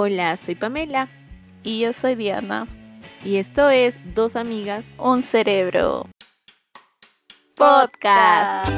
Hola, soy Pamela Y yo soy Diana. y esto es Dos Amigas Un cerebro. Podcast.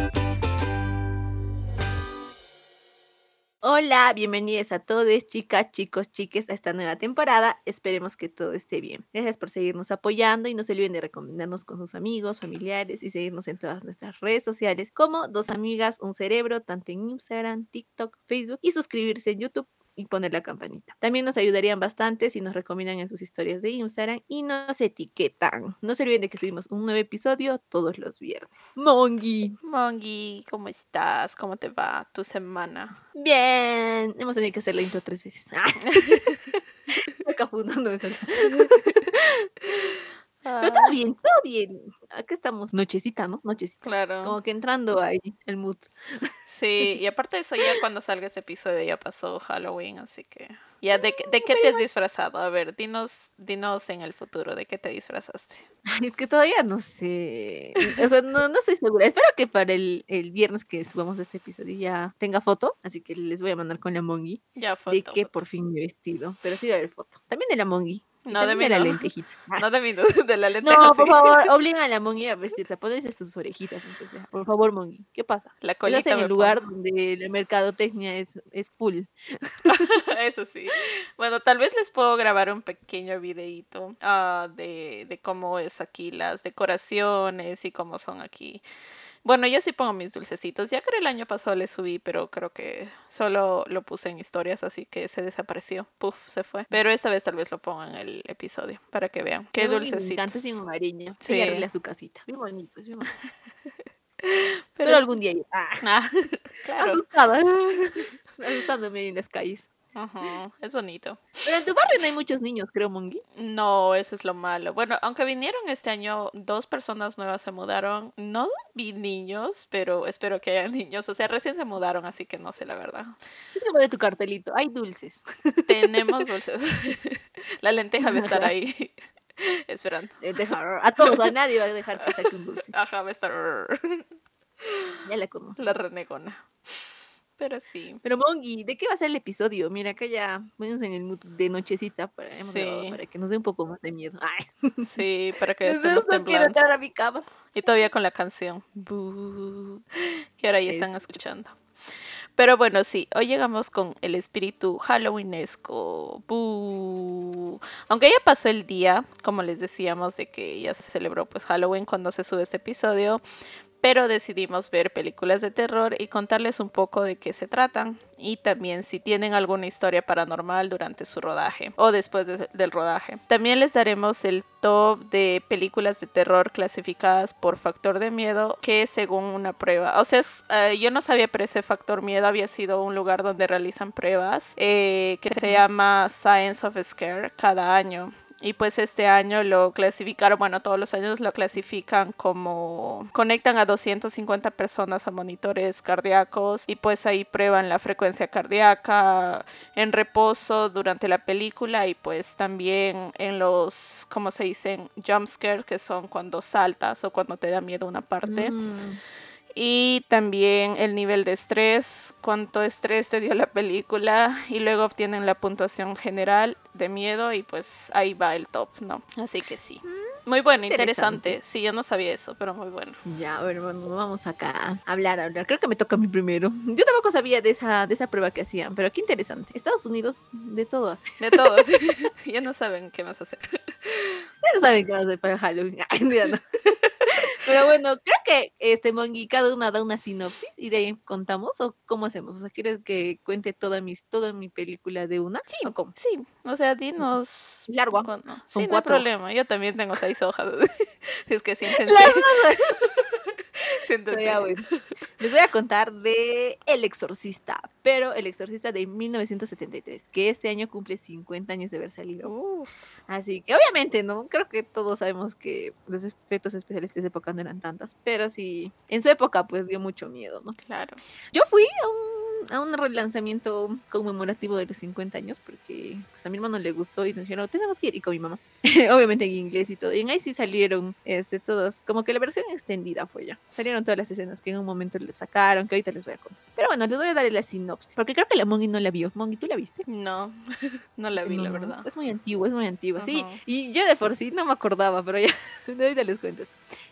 Hola, bienvenidos a todos, chicas, chicos, chiques, a esta nueva temporada. Esperemos que todo esté bien. Gracias por seguirnos apoyando y no se olviden de recomendarnos con sus amigos, familiares y seguirnos en todas nuestras redes sociales como Dos Amigas, Un Cerebro, tanto en Instagram, TikTok, Facebook y suscribirse en YouTube y poner la campanita. También nos ayudarían bastante si nos recomiendan en sus historias de Instagram y nos etiquetan. No se olviden de que subimos un nuevo episodio todos los viernes. Mongi. Mongi, ¿cómo estás? ¿Cómo te va tu semana? Bien. Hemos tenido que hacer la intro tres veces. Acá fundando esta- Pero todo bien, todo bien. Acá estamos. Nochecita, ¿no? Nochecita. claro. Como que entrando ahí el mood. Sí, y aparte de eso, ya cuando salga este episodio ya pasó Halloween, así que... Ya, ¿de, qué- de qué te has disfrazado? A ver, dinos, dinos en el futuro, ¿de qué te disfrazaste? Ay, es que todavía no sé. O sea, no, no estoy segura. Espero que para el, el viernes que subamos este episodio ya tenga foto. Así que les voy a mandar con la Mongi Ya foto. de que foto. por fin me he vestido. Pero sí va a haber foto. También de la Mongi. No, de mí la no. lentejita. No de mí, de la lenteja, No, sí. por favor, obligan a la Mongi a vestirse, a ponerse sus orejitas. Por favor, Mongi. ¿Qué pasa? La colita en el lugar pongo. donde la mercadotecnia es, es full. Eso sí. Bueno, tal vez les puedo grabar un pequeño videíto ah, de, de cómo es aquí las decoraciones y cómo son aquí. Bueno, yo sí pongo mis dulcecitos. Ya creo el año pasado le subí, pero creo que solo lo puse en historias, así que se desapareció. Puf, se fue. Pero esta vez tal vez lo pongo en el episodio para que vean. Qué Me encanta, dulcecitos. bien hogareña. Sí. Sí. arregla su casita. Bien bonito. Pero Pero es- algún día ah, Ah, claro. asustada. Asustándome en las calles. Ajá, es bonito. Pero en tu barrio no hay muchos niños, creo, Mongi. No, eso es lo malo. Bueno, aunque vinieron este año, dos personas nuevas se mudaron. No vi niños, pero espero que haya niños. O sea, recién se mudaron, así que no sé la verdad. Es como de tu cartelito. Hay dulces. Tenemos dulces. La lenteja va a estar ahí esperando. Eh, deja- A todos, a nadie va a dejar que saque un dulce. Ajá, va a estar Ya la conozco. la renegona. Pero sí. Pero Mongi, ¿de qué va a ser el episodio? Mira, acá ya ponemos en el mood de nochecita para, Sí. que nos dé un poco más de miedo. Ay, Sí, para que estemos no quiero temblando. entrar a mi cama. Y todavía con la canción. Que ahora ya están escuchando. Pero bueno, sí, hoy llegamos con el espíritu halloweenesco. Bú. Aunque ya pasó el día, como les decíamos, de que ya se celebró pues Halloween cuando se sube este episodio. Pero decidimos ver películas de terror y contarles un poco de qué se tratan. Y también si tienen alguna historia paranormal durante su rodaje o después de- del rodaje. También les daremos el top de películas de terror clasificadas por factor de miedo que según una prueba. O sea, eh, yo no sabía, pero ese factor miedo había sido un lugar donde realizan pruebas eh, que se llama Science of Scare cada año. Y pues este año lo clasificaron, bueno, todos los años lo clasifican como conectan a 250 personas a monitores cardíacos y pues ahí prueban la frecuencia cardíaca en reposo durante la película y pues también en los, ¿cómo se dicen? Jump scare, que son cuando saltas o cuando te da miedo una parte. Mm, Y también el nivel de estrés, cuánto estrés te dio la película y luego obtienen la puntuación general de miedo y pues ahí va el top, ¿no? Así que sí. Muy bueno, interesante. interesante. Sí, yo no sabía eso, pero muy bueno. Ya, a ver, bueno, vamos acá a hablar, a hablar. Creo que me toca a mí primero. Yo tampoco sabía de esa, de esa prueba que hacían, pero qué interesante. Estados Unidos de todo hace. De todos. ya no saben qué más hacer. Ya no saben qué a hacer para Halloween. Ay, ya no. Pero bueno, creo que este Mongi, cada una da una sinopsis y de ahí contamos o cómo hacemos. O sea, ¿quieres que cuente toda mi, toda mi película de una? Sí. ¿O cómo? Sí, o sea, dinos. Largo, ¿ah? con- Sí, no hay problema. Yo también tengo seis hojas. Es que siéntense. Las. Pero ya, bueno. Les voy a contar de El Exorcista, pero El Exorcista de 1973, que este año cumple 50 años de haber salido. Así que obviamente, ¿no? Creo que todos sabemos que los efectos especiales de esa época no eran tantas, pero sí, en su época pues dio mucho miedo, ¿no? claro. Yo fui a un, a un relanzamiento conmemorativo de los 50 años porque pues, a mi hermano le gustó y nos dijeron, tenemos que ir, y con mi mamá, obviamente en inglés y todo, y en ahí sí salieron este, todos, como que la versión extendida fue ya, salieron todas las escenas que en un momento les sacaron, que ahorita les voy a contar. Pero bueno, les voy a dar la sinopsis, porque creo que la Mongi no la vio. Mongi, ¿tú la viste? No, no la vi, la verdad. Es muy antiguo, es muy antiguo, sí. Y yo de por sí no me acordaba, pero ya, ahorita les cuento.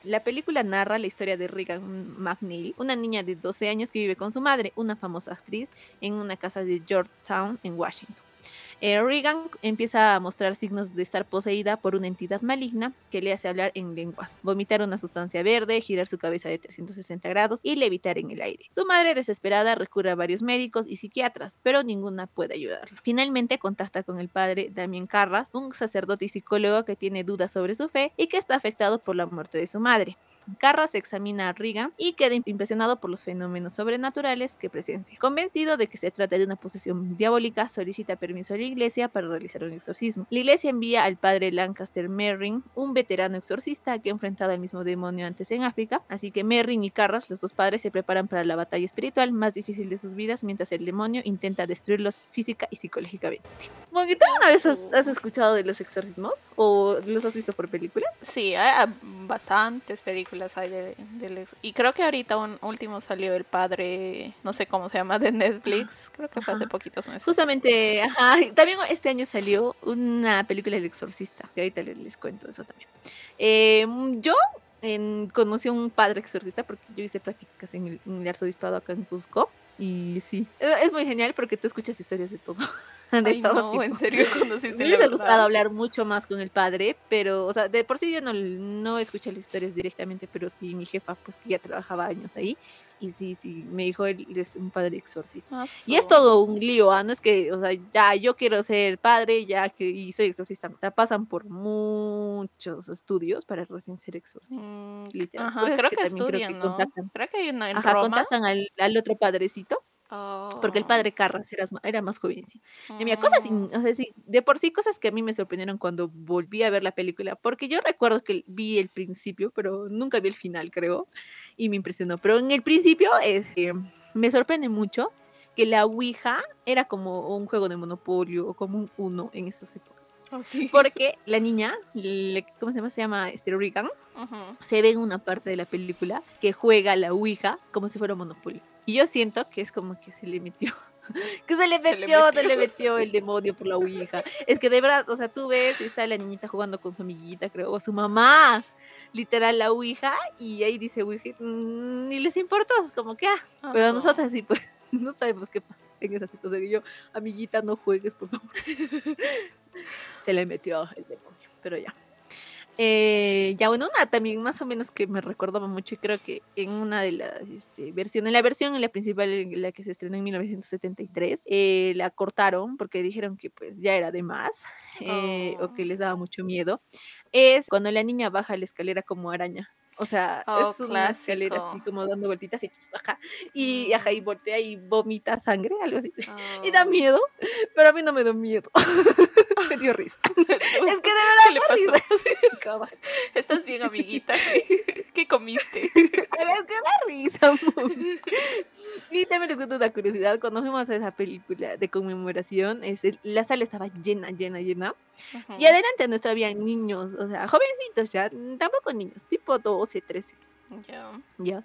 La película narra la historia de Regan McNeil, una niña de 12 años que vive con su madre, una famosa actriz, en una casa de Georgetown, en Washington. Eh, Regan empieza a mostrar signos de estar poseída por una entidad maligna que le hace hablar en lenguas, vomitar una sustancia verde, girar su cabeza de 360 grados y levitar en el aire. Su madre, desesperada, recurre a varios médicos y psiquiatras, pero ninguna puede ayudarla. Finalmente contacta con el padre Damien Carras, un sacerdote y psicólogo que tiene dudas sobre su fe y que está afectado por la muerte de su madre. Carras examina a Riga y queda impresionado por los fenómenos sobrenaturales que presencia. Convencido de que se trata de una posesión diabólica, solicita permiso a la iglesia para realizar un exorcismo. La iglesia envía al padre Lancaster Merrin, un veterano exorcista que ha enfrentado al mismo demonio antes en África, así que Merrin y Carras, los dos padres, se preparan para la batalla espiritual más difícil de sus vidas mientras el demonio intenta destruirlos física y psicológicamente. ¿tú alguna vez has, escuchado de los exorcismos? ¿O los has visto por películas? Sí, hay bastantes películas hay de, Y creo que ahorita un último salió El Padre, no sé cómo se llama, de Netflix. Creo que fue hace poquitos meses. Justamente, ajá. También este año salió una película El Exorcista, que ahorita les, cuento eso también. Em, yo conocí a un padre exorcista porque yo hice prácticas en el, en el arzobispado acá en Cusco. Y sí, es muy genial porque tú escuchas historias de todo. de Ay, todo no, en serio conociste Me hubiese gustado hablar mucho más con el padre, pero, o sea, de por sí yo no, no escuché las historias directamente, pero sí mi jefa, pues que ya trabajaba años ahí, y sí, sí, me dijo él es un padre exorcista. Y es todo un lío, ¿ah? No es que, o sea, ya yo quiero ser padre, ya que y soy exorcista. Te pasan por muchos estudios para recién ser exorcista. Mm, ajá, creo, que, estudian, creo que ¿no? Creo que en ajá, contactan al, al otro padrecito porque el oh. padre Carras era, era más jovencito. Y mira, cosas, oh. o sea, sí, de por sí cosas que a mí me sorprendieron cuando volví a ver la película, porque yo recuerdo que vi el principio, pero nunca vi el final, creo, y me impresionó. Pero en el principio este, me sorprende mucho que la Ouija era como un juego de monopolio o como un uno en esas épocas. Oh, porque la niña, ¿cómo se llama? Se llama este, Regan, se ve en una parte de la película que juega la Ouija como si fuera un monopolio. Y yo siento que es como que se le metió. que se le metió, se le metió, el demonio por la ouija. Es que de verdad, o sea, tú ves y está la niñita jugando con su amiguita, creo, o su mamá, literal la ouija, y ahí dice ouija, mm, ni les importa, es como que, ah, ah pero nosotros sí, pues, no sabemos qué pasa en esa situación. Y yo, amiguita, no juegues, por favor. se le metió el demonio, pero ya. Eh, ya bueno, una también más o menos que me recordaba mucho y creo que en una de las este, versiones, en la versión, en la principal, en la que se estrenó en 1973, eh, la cortaron porque dijeron que pues ya era de más eh, o que oh. les daba mucho miedo, es cuando la niña baja la escalera como araña. O sea, oh, es una escalera así como dando vueltitas y ajá, y, ajá, y voltea y vomita sangre, algo así. Y da oh. miedo, pero a mí no me da miedo. me dio risa. es que de verdad le pasó? Estás bien, amiguita. ¿Qué comiste? es que da risa. y también les cuento una curiosidad. Cuando fuimos a esa película de conmemoración, es la sala estaba llena, llena, llena. Y adelante nuestra había niños, o sea, jovencitos ya, tampoco niños, tipo 12, 13. Ya. Ya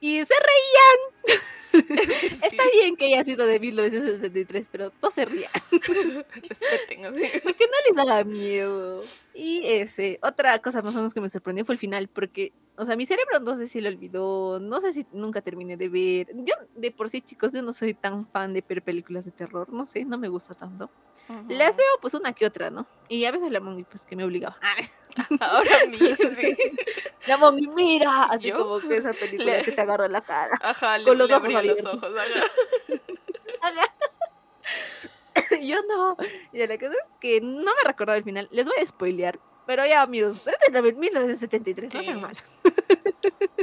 y se reían. Está bien que haya sido de 1973, pero todos se rían. Respeten, así. Porque no les haga miedo. Y ese, otra cosa más o menos que me sorprendió fue el final, porque, o sea, mi cerebro no sé si lo olvidó, no sé si nunca terminé de ver. Yo, de por sí, chicos, yo no soy tan fan de ver películas de terror, no sé, no me gusta tanto. Las veo pues una que otra, ¿no? Y a veces la mami pues que me obligaba. Ahora mí, sí. La mami, mira, así como que esa película que te agarra la cara. Ajá, con los ojos los ojos. Yo no. Y la cosa es que no me recordaba el final. Les voy a spoilear. Pero ya, amigos, desde 1973, no sean malos.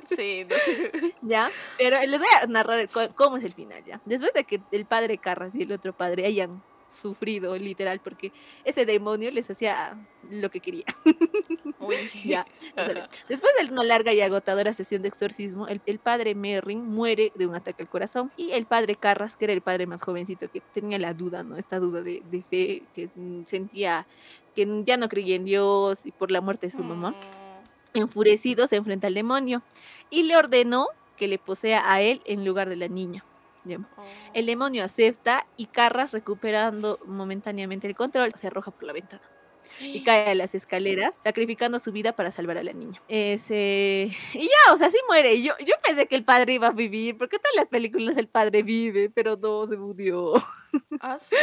Sí, no sé. Ya, pero les voy a narrar cómo es el final, ya. Después de que el padre Carras y el otro padre hayan sufrido, literal, porque ese demonio les hacía lo que quería. ya. Después de una larga y agotadora sesión de exorcismo, el, padre Merrin muere de un ataque al corazón y el padre Carras, que era el padre más jovencito, que tenía la duda, ¿no? Esta duda de, fe, que sentía que ya no creía en Dios y por la muerte de su mamá, mm. enfurecido se enfrenta al demonio y le ordenó que le posea a él en lugar de la niña. Oh. El demonio acepta y Carras, recuperando momentáneamente el control, se arroja por la ventana y cae a las escaleras, sacrificando su vida para salvar a la niña. Ese... Y ya, o sea, sí muere. Yo, yo pensé que el padre iba a vivir, porque todas las películas el padre vive, pero no, se murió. Ah, su-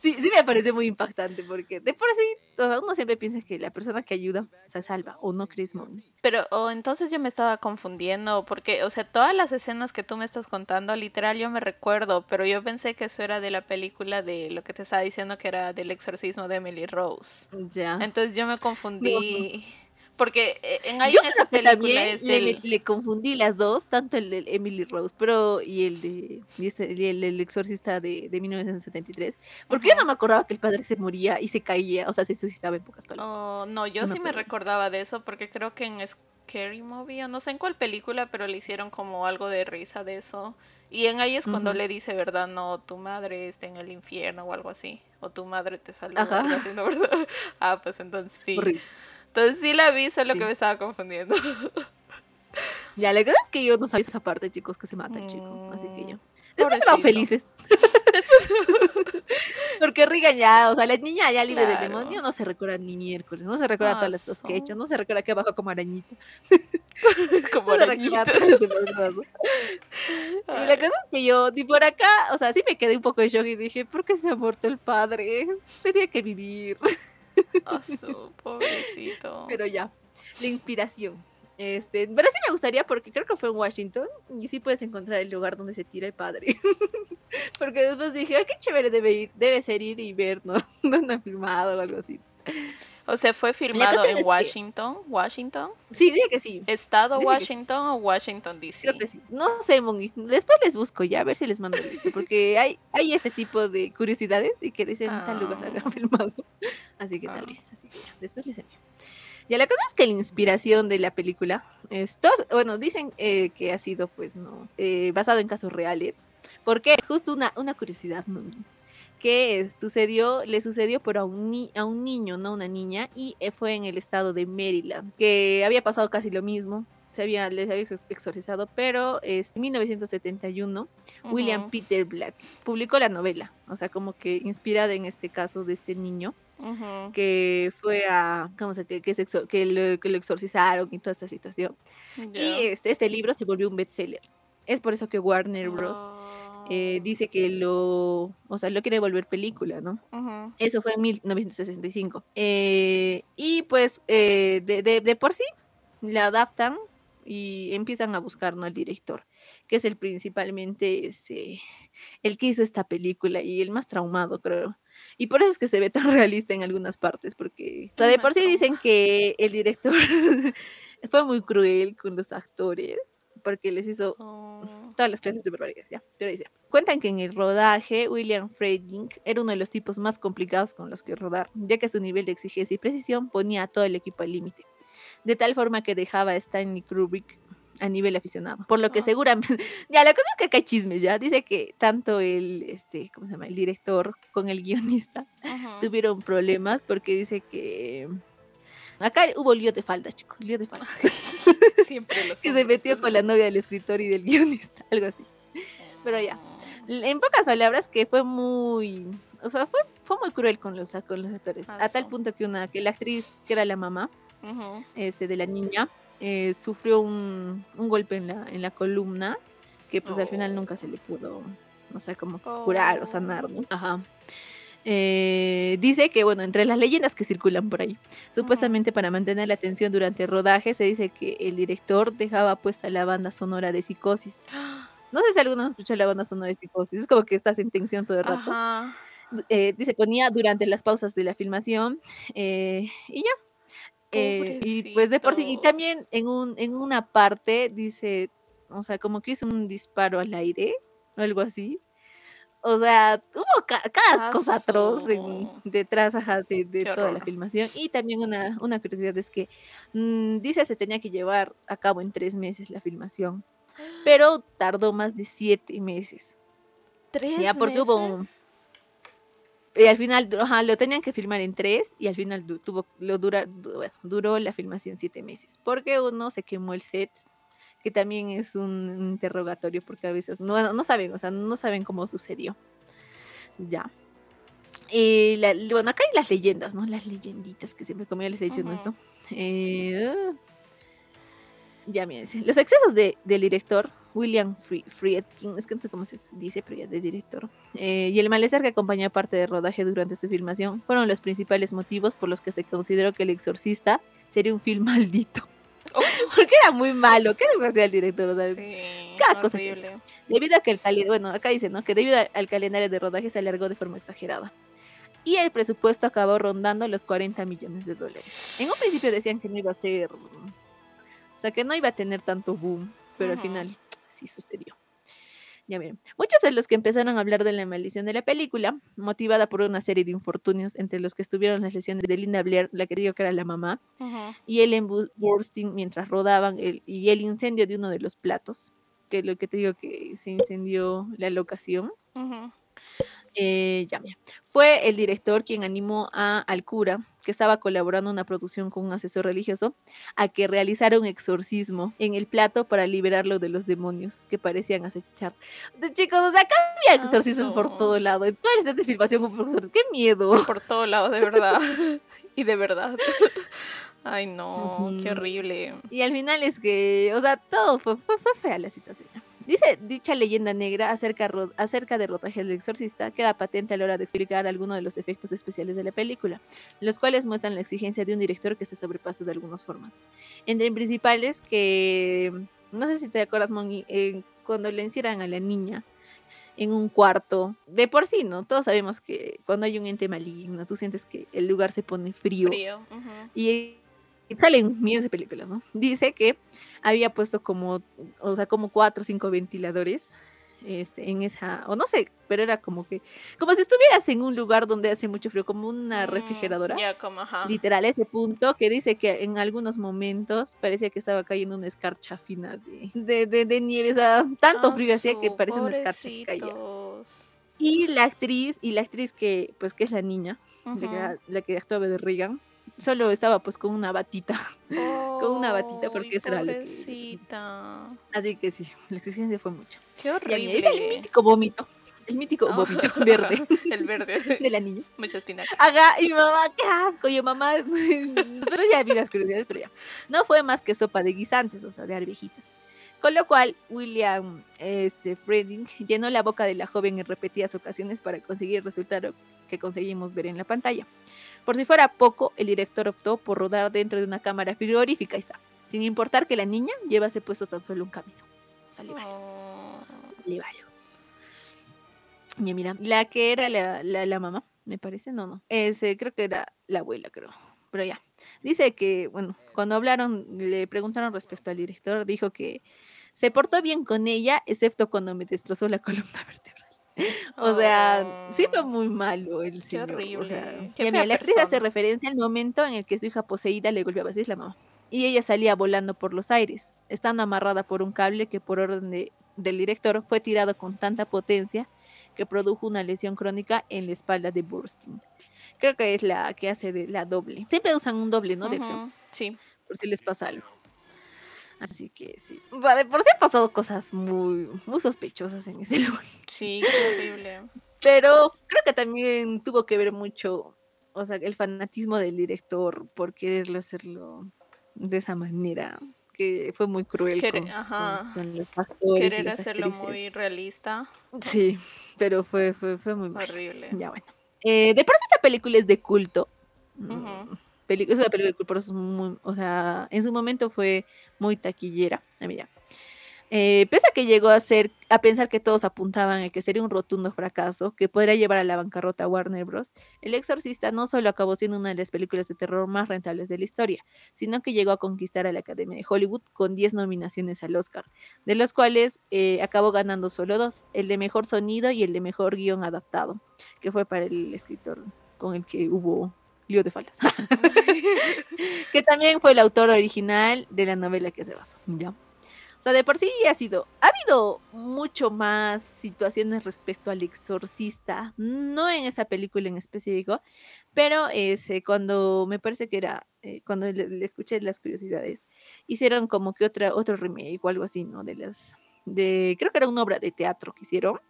Sí, sí me parece muy impactante, porque de por sí, todo- uno siempre piensa que la persona que ayuda se salva, o no crees, Moni. Pero o entonces yo me estaba confundiendo, porque, o sea, todas las escenas que tú me estás contando, literal, yo me recuerdo, pero yo pensé que eso era de la película de lo que te estaba diciendo que era del exorcismo de Emily Rose. Ya. Entonces yo me confundí, porque eh, en, ahí Yo en esa película también es le, del... me- le confundí las dos, tanto el de Emily Rose pero y el de y el, del exorcista de, de 1973, porque yo Ajá. no me acordaba que el padre se moría y se caía, o sea, se suicidaba en pocas palabras. Oh, no, yo No sí me recordaba de eso, porque creo que en Scary Movie, o no sé en cuál película, pero le hicieron como algo de risa de eso. Y en ahí es cuando le dice, ¿verdad? No, tu madre está en el infierno o algo así. O tu madre te saluda, Ajá. algo así, ¿no? ¿verdad? Ah, pues entonces sí. Horrible. Entonces sí la vi, solo Sí. que me estaba confundiendo. Ya, la verdad es que yo no sabía esa parte, chicos, que se mata el chico, así que Mm, yo. Después se van felices. Porque Regan ya, o sea, la niña ya libre del Claro. demonio no se recuerda ni miércoles, no se recuerda todas las cosas que ha hecho, Aso. no se recuerda que abajo como arañita. Como No arañita. ¿no? Y la cosa es que yo, ni por acá, o sea, sí me quedé un poco en shock y dije, ¿por qué se ha muerto el padre? Tenía que vivir. asu, pobrecito. Pero ya, la inspiración. Este, pero sí me gustaría porque creo que fue en Washington y sí puedes encontrar el lugar donde se tira el padre. porque después dije, ay, qué chévere debe ir, debe ser ir y ver, ¿no? ¿Dónde ha filmado o algo así. O sea, fue filmado en que- Washington, Washington, Sí, dije que sí. estado Dije sí. Washington o Washington DC. Sí. No sé, Mongi. Después les busco ya, a ver si les mando el lista, porque hay, hay ese tipo de curiosidades y que dicen en tal lugar Ah. habían filmado. Así que Ah. tal vez. Así que ya, después les envío. Ya la cosa es que la inspiración de la película, es todos- bueno, dicen eh, que ha sido, pues, no, eh, basado en casos reales. Porque justo una, una curiosidad, Mongi, que es- sucedió, le sucedió pero a un, ni- a un niño, no a una niña, y eh, fue en el estado de Maryland, que había pasado casi lo mismo, se había, les había ex- exorcizado, pero este, en 1971 William Peter Blatt publicó la novela, o sea, como que inspirada en este caso de este niño que fue a, ¿cómo se que, que, se exor- que lo, que lo exorcizaron y toda esta situación. Y este, este libro se volvió un bestseller. Es por eso que Warner Bros. Eh, Oh, dice que lo, o sea, lo quiere volver película, ¿no? Eso fue en 1965. Eh, y pues eh, de, de- de por sí la adaptan y empiezan a buscar ¿no? al director, que es el principalmente este, el que hizo esta película y el más traumado, creo. Y por eso es que se ve tan realista en algunas partes, porque o sea, El de por sí dicen que el director fue muy cruel con los actores, porque les hizo oh, todas las clases de barbaridades, ya. Pero dice, cuentan que en el rodaje William Friedkin era uno de los tipos más complicados con los que rodar, ya que su nivel de exigencia y precisión ponía a todo el equipo al límite, de tal forma que dejaba a Stanley Kubrick a nivel aficionado, por lo que sí. seguramente, ya la cosa es que acá hay chismes, ya, dice que tanto el, este, ¿cómo se llama? El director con el guionista ujú. tuvieron problemas porque dice que... Acá hubo lío de faldas, chicos, lío de faldas. Siempre los que se metió con la novia del escritor y del guionista, algo así. pero ya. En pocas palabras, que fue muy. o sea, fue, fue muy cruel con los, con los actores. A tal punto que una que la actriz, que era la mamá este, de la niña, eh, sufrió un, un golpe en la, en la columna que pues al final Oh. nunca se le pudo, no sé, como que curar o Oh. sanar, ¿no? Ajá. Eh, dice que, bueno, entre las leyendas que circulan por ahí, supuestamente para mantener la atención durante el rodaje, se dice que el director dejaba puesta la banda sonora de psicosis. No sé si alguno escuchó la banda sonora de psicosis, es como que estás en tensión todo el rato. Ajá. Eh, dice, ponía durante las pausas de la filmación eh, y ya. Y pues de por sí, y también en, un, en una parte dice, o sea, como que hizo un disparo al aire o algo así. O sea, hubo ca- cada cosa atroz en- detrás ajá, de, toda la filmación. Y también una, una curiosidad es que mm, dice se tenía que llevar a cabo en tres meses la filmación, pero tardó más de siete meses. ¿Tres Ya, porque hubo- meses? Y al final, ajá, lo tenían que filmar en tres y al final tuvo, lo dura, du- bueno, duró la filmación siete meses. Porque uno se quemó el set, que también es un interrogatorio porque a veces no, no saben, o sea, no saben cómo sucedió. Ya. Y la, bueno, acá hay las leyendas, ¿no? Las leyenditas que siempre, como ya les he dicho, ¿no? Esto. Eh, ya miren, los excesos de, del director William Friedkin, es que no sé cómo se dice, pero ya de director, eh, y el malestar que acompañó parte del rodaje durante su filmación fueron los principales motivos por los que se consideró que El Exorcista sería un film maldito. Porque era muy malo, qué desgracia el director, o sea, sí, cada cosa Debido a que el calendario, bueno, acá dice, ¿no? Que debido al calendario de rodaje se alargó de forma exagerada. Y el presupuesto acabó rondando los 40 millones de dólares. En un principio decían que no iba a ser, o sea, que no iba a tener tanto boom, pero al final sí sucedió. Ya miren, muchos de los que empezaron a hablar de la maldición de la película, motivada por una serie de infortunios, entre los que estuvieron las lesiones de Linda Blair, la que digo que era la mamá, y Ellen Burstyn mientras rodaban, el, y el incendio de uno de los platos, que es lo que te digo que se incendió la locación. Eh, ya, Fue el director quien animó a, al cura, que estaba colaborando en una producción con un asesor religioso, a que realizara un exorcismo en el plato para liberarlo de los demonios que parecían acechar. De, chicos, o sea, acá había exorcismo por todo lado. En toda la de filmación. ¡Qué miedo! Por todo lado, de verdad. y de verdad. Ay, no, qué horrible. Y al final es que, o sea, todo fue, fue, fue fea la situación. Dice dicha leyenda negra acerca, acerca de rodaje del exorcista queda patente a la hora de explicar algunos de los efectos especiales de la película, los cuales muestran la exigencia de un director que se sobrepasó de algunas formas. Entre principales que, no sé si te acuerdas, Moni, eh, cuando le encierran a la niña en un cuarto, de por sí, ¿no? Todos sabemos que cuando hay un ente maligno, tú sientes que el lugar se pone frío. frío Y salen millones de películas, ¿no? Dice que había puesto como, o sea, como cuatro o cinco ventiladores este, en esa, o no sé, pero era como que, como si estuvieras en un lugar donde hace mucho frío, como una mm, refrigeradora. como, Literal, ese punto que dice que en algunos momentos parecía que estaba cayendo una escarcha fina de, de, de, nieve, o sea, tanto ah, frío hacía que parece una escarcha que Y la actriz, y la actriz que, pues, que es la niña, la, la, que actuaba de Regan, solo estaba pues con una batita. Con una batita porque eso era lo que... Así que sí, la exigencia fue mucho. Qué horrible. es el mítico vómito. El mítico vómito verde. el verde. De la niña. Mucha espinaca. Haga, y mamá, qué asco. Yo, mamá, pero ya vi las curiosidades, pero ya. No fue más que sopa de guisantes, o sea, de arvejitas. Con lo cual, William este, Freding llenó la boca de la joven en repetidas ocasiones para conseguir el resultado que conseguimos ver en la pantalla. Por si fuera poco, el director optó por rodar dentro de una cámara frigorífica, ahí está, sin importar que la niña llevase puesto tan solo un camisón. O sea, le oh. Y mira, la que era la, la, mamá, me parece, no, no, ese creo que era la abuela, creo. Pero ya, dice que, bueno, cuando hablaron, le preguntaron respecto al director, dijo que se portó bien con ella, excepto cuando me destrozó la columna vertebral. O sea, sí fue oh, muy malo el señor. Qué horrible. la actriz hace referencia al momento en el que su hija poseída le golpeaba así es la mamá. Y ella salía volando por los aires, estando amarrada por un cable que por orden del director fue tirado con tanta potencia que produjo una lesión crónica en la espalda de Burstyn. Creo que es la que hace de la doble. Siempre usan un doble, ¿no? De Sí. Por si les pasa algo. Así que sí. Vale, por si han pasado cosas muy, muy sospechosas en ese lugar. Sí, qué horrible. Pero creo que también tuvo que ver mucho, o sea, el fanatismo del director por quererlo hacerlo de esa manera, que fue muy cruel con, los pastores. Querer hacerlo muy realista. Sí, pero fue, fue, fue muy horrible. Ya bueno. Eh, de por sí esta película es de culto. Uh es una película de culto, muy, o sea, en su momento fue muy taquillera. Mira. Eh, pese a que llegó a ser, a pensar que todos apuntaban a que sería un rotundo fracaso, que podría llevar a la bancarrota a Warner Bros., El Exorcista no solo acabó siendo una de las películas de terror más rentables de la historia, sino que llegó a conquistar a la Academia de Hollywood con 10 nominaciones al Oscar, de los cuales eh, acabó ganando solo dos, el de mejor sonido y el de mejor guion adaptado, que fue para el escritor con el que hubo lío de faldas. que también fue el autor original de la novela que se basó. ¿ya? O sea, de por sí ha sido. Ha habido mucho más situaciones respecto al exorcista. No en esa película en específico, pero ese, cuando me parece que era. eh, cuando le, le escuché las curiosidades, hicieron como que otra, otro remake o algo así, ¿no? De las. de Creo que era una obra de teatro que hicieron.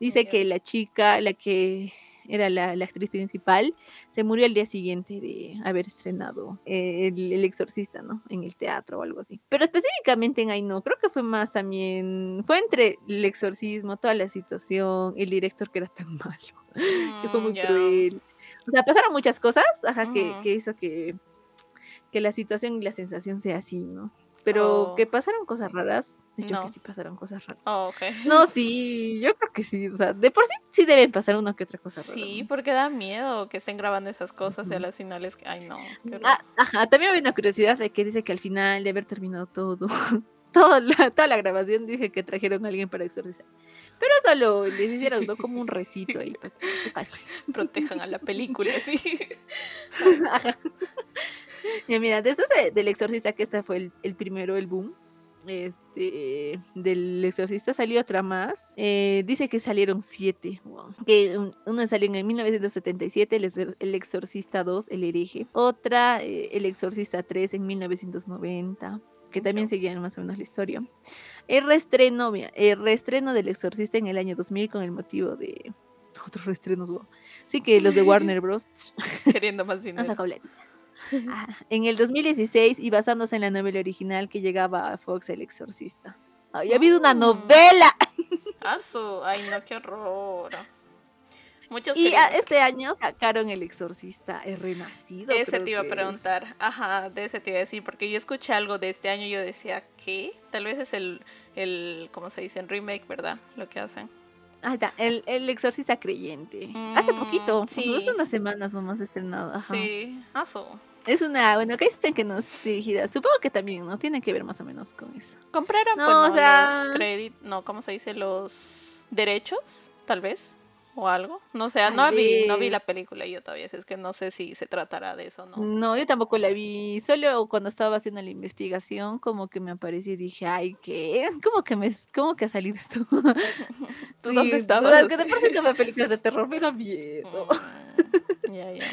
Dice Ya. que la chica, la que era la, la actriz principal, se murió al día siguiente de haber estrenado eh, el, el Exorcista, ¿no? En el teatro o algo así. Pero específicamente en ahí no, creo que fue más también, fue entre el exorcismo, toda la situación, el director que era tan malo, que fue Mm, muy cruel. O sea, pasaron muchas cosas, ajá, que hizo que, que la situación y la sensación sea así, ¿no? Pero Oh. que pasaron cosas raras, de hecho No. que sí pasaron cosas raras. Oh. No, sí, yo creo que sí, o sea, de por sí sí deben pasar una que otra cosa rara, Sí, porque da miedo que estén grabando esas cosas y a las finales. Ay, no. Ah, ajá, también había una curiosidad de que dice que al final de haber terminado todo, toda la, toda la grabación, dije que trajeron a alguien para exorcizar. Pero solo les hicieron ¿no? como un recito ahí para que. Protejan a la película, sí. Ajá. Ya mira, desde ese- del exorcista, que este fue el, el primero, el boom. Este, del exorcista salió otra más. eh, dice que salieron siete. wow. Que un- una salió en el 1977, el, Exor- el exorcista 2, el hereje. Otra, eh, el exorcista 3 en 1990. Que también seguían más o menos la historia. El reestreno, el reestreno del exorcista en el año 2000 con el motivo de otros reestrenos. wow. Sí que los de Warner Bros. Queriendo más Han sacado en el 2016 y basándose en la novela original que llegaba a Fox El Exorcista. Había habido una Mm. novela Ah, su- Ay, no, qué horror. Muchos y ah, este año sacaron El Exorcista El Renacido. Ese creo te iba a es. preguntar. Ajá, de ese te iba a decir, porque yo escuché algo de este año y yo decía, ¿qué? Tal vez es el, el ¿cómo se dice? El remake, ¿verdad? Lo que hacen. Ah, está, el, el Exorcista Creyente. Hace Mm, poquito, sí. hace unas semanas nomás estrenado. ajá. Sí, ah, su. Es una, bueno, que dicen que no es dirigida. Supongo que también, ¿no? Tiene que ver más o menos con eso. ¿Compraron No, pues, o no, sea- los créditos? No, ¿cómo se dice? Los derechos, tal vez. O algo. No sé, no vi, no vi la película yo todavía. Es que no sé si se tratará de eso o no. No, yo tampoco la vi. Solo cuando estaba haciendo la investigación, como que me apareció y dije, ay, ¿qué? ¿Cómo que, me, cómo que ha salido esto? ¿Tú Sí, dónde o estabas? sea, que de Así. por sí no veo películas de terror, me da miedo. Mm, ya, ya.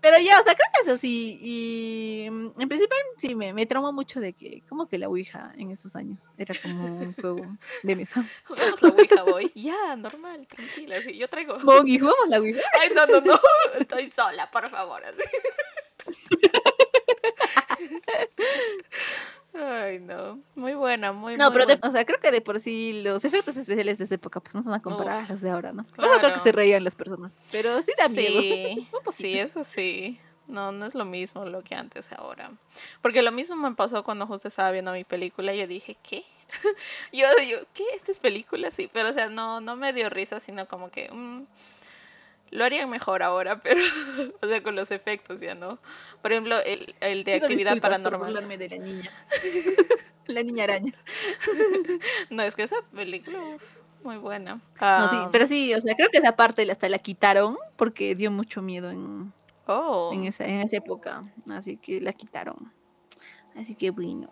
Pero ya, o sea, creo que eso sí. Y mm, en principio sí, me, me traumó mucho de que, como que la Ouija en esos años era como un juego de mesa. Jugamos la Ouija, boy. Ya, normal, tranquila. Sí, yo traigo. Mongi, jugamos la Ouija. Ay, no, no, no. Estoy sola, por favor. Ay, no. Muy buena, muy No, muy pero de- buena. o sea, creo que de por sí los efectos especiales de esa época pues no son a comparar Uf, a los de ahora, ¿no? Luego creo que claro. se reían las personas, pero sí da miedo. Sí, sí, eso sí. No, no es lo mismo lo que antes ahora. Porque lo mismo me pasó cuando justo estaba viendo mi película y yo dije, ¿qué? yo, yo, ¿qué? ¿Esta es película? Sí, pero o sea, no, no me dio risa, sino como que mm, lo harían mejor ahora, pero, o sea, con los efectos ya, ¿no? Por ejemplo, el, el de actividad por paranormal. burlarme de la niña. la niña araña. No, es que esa película, uf, muy buena. No, sí, Ah, pero sí, o sea, creo que esa parte hasta la quitaron porque dio mucho miedo en, Oh, en, esa, en esa época, así que la quitaron. Así que bueno.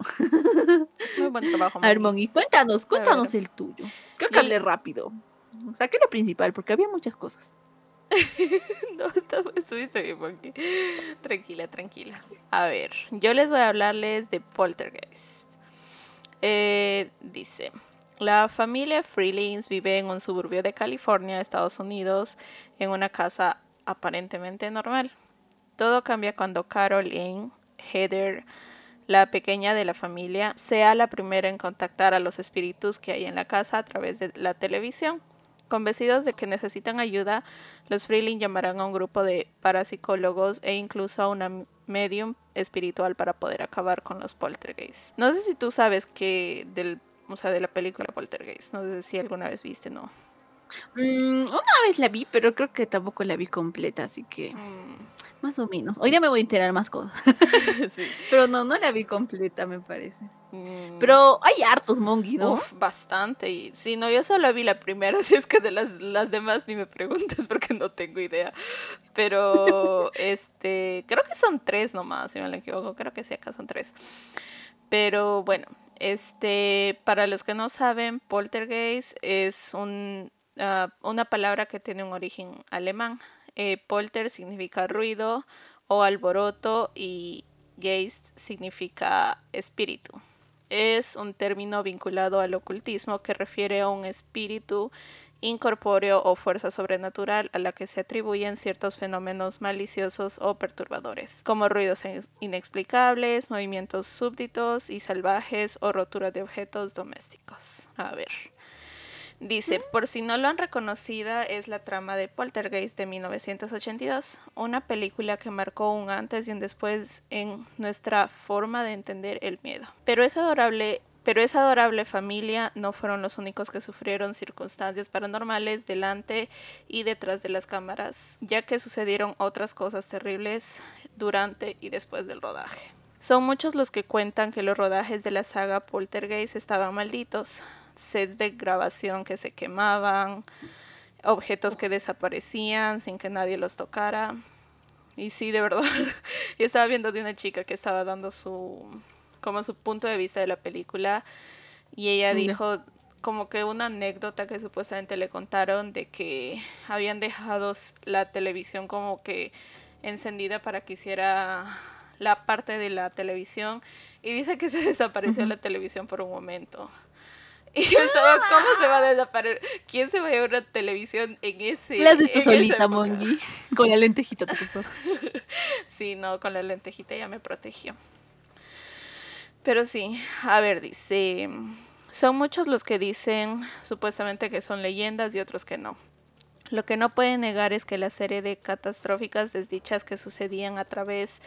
muy buen trabajo. A ver, Moni. Cuéntanos, cuéntanos el tuyo. Creo que hablé rápido. Saqué lo principal porque había muchas cosas. No, estuviste bien. Tranquila, tranquila. A ver, yo les voy a hablarles de Poltergeist. Eh, dice, la familia Freelings vive en un suburbio de California, Estados Unidos, en una casa aparentemente normal. Todo cambia cuando Caroline Heather, la pequeña de la familia, sea la primera en contactar a los espíritus que hay en la casa a través de la televisión. Convencidos de que necesitan ayuda, los Freeling llamarán a un grupo de parapsicólogos e incluso a una medium espiritual para poder acabar con los poltergeists. No sé si tú sabes que del, o sea, de la película Poltergeist, no sé si alguna vez viste, ¿no? Mm, una vez la vi, pero creo que tampoco la vi completa, así que Mm, más o menos. Hoy día me voy a enterar más cosas. sí. Pero no, no la vi completa, me parece. Mm, Pero hay hartos Mongi, ¿no? Uf, bastante. Y sí, no, yo solo vi la primera, así es que de las, las demás ni me preguntes porque no tengo idea. Pero, este, creo que son tres nomás, si me lo equivoco. Creo que sí, acá son tres. Pero bueno, Este, para los que no saben, poltergeist es un, ah, una palabra que tiene un origen alemán. Eh, polter significa ruido o alboroto y geist significa espíritu. Es un término vinculado al ocultismo que refiere a un espíritu incorpóreo o fuerza sobrenatural a la que se atribuyen ciertos fenómenos maliciosos o perturbadores, como ruidos inexplicables, movimientos súbditos y salvajes o rotura de objetos domésticos. A ver. Dice, por si no lo han reconocido, es la trama de Poltergeist de 1982, una película que marcó un antes y un después en nuestra forma de entender el miedo. Pero es adorable pero esa adorable familia no fueron los únicos que sufrieron circunstancias paranormales delante y detrás de las cámaras, ya que sucedieron otras cosas terribles durante y después del rodaje. Son muchos los que cuentan que los rodajes de la saga Poltergeist estaban malditos, sets de grabación que se quemaban, objetos que desaparecían sin que nadie los tocara. Y sí, de verdad, yo estaba viendo de una chica que estaba dando su como su punto de vista de la película y ella dijo como que una anécdota que supuestamente le contaron de que habían dejado la televisión como que encendida para que hiciera la parte de la televisión y dice que se desapareció la televisión por un momento. Y yo estaba, ¿cómo se va a desaparecer? ¿Quién se va a llevar una televisión en ese La has solita, Mongi. Con la lentejita te costó. sí, no, con la lentejita ya me protegió. Pero sí, a ver, dice, son muchos los que dicen supuestamente que son leyendas y otros que no. Lo que no pueden negar es que la serie de catastróficas desdichas que sucedían a través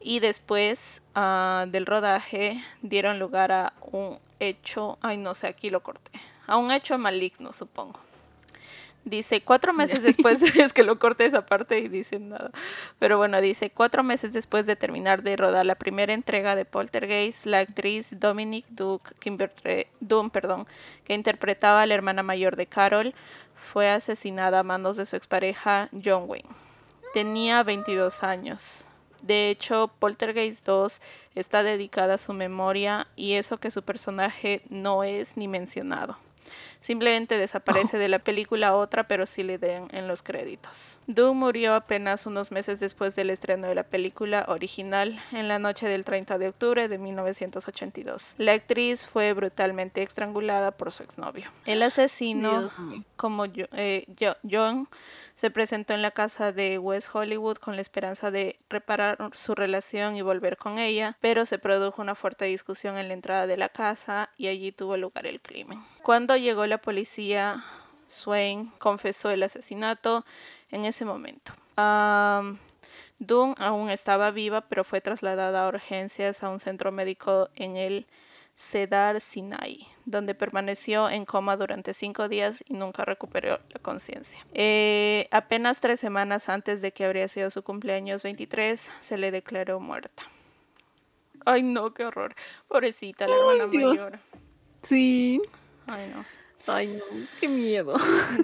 y después uh, del rodaje dieron lugar a un hecho, ay no sé, aquí lo corté, a un hecho maligno supongo. Dice, cuatro meses después, es que lo corté esa parte y dice nada. Pero bueno, dice, cuatro meses después de terminar de rodar la primera entrega de Poltergeist, la actriz Dominique Duke, que, perdón, que interpretaba a la hermana mayor de Carol, fue asesinada a manos de su expareja John Wayne. Tenía 22 años. De hecho, Poltergeist 2 está dedicada a su memoria y eso que su personaje no es ni mencionado. Simplemente desaparece de la película otra, pero sí le den en los créditos. Doom murió apenas unos meses después del estreno de la película original en la noche del 30 de octubre de 1982. La actriz fue brutalmente estrangulada por su exnovio. El asesino, como eh, John, se presentó en la casa de West Hollywood con la esperanza de reparar su relación y volver con ella, pero se produjo una fuerte discusión en la entrada de la casa y allí tuvo lugar el crimen. Cuando llegó la policía, Swain confesó el asesinato en ese momento. Um, aún estaba viva, pero fue trasladada a urgencias a un centro médico en el Cedar Sinai, donde permaneció en coma durante cinco días y nunca recuperó la conciencia. Eh, apenas tres semanas antes de que habría sido su cumpleaños 23, se le declaró muerta. Ay, no, qué horror. Pobrecita, la hermana mayor. Sí. Ay, no. Ay, no, qué miedo.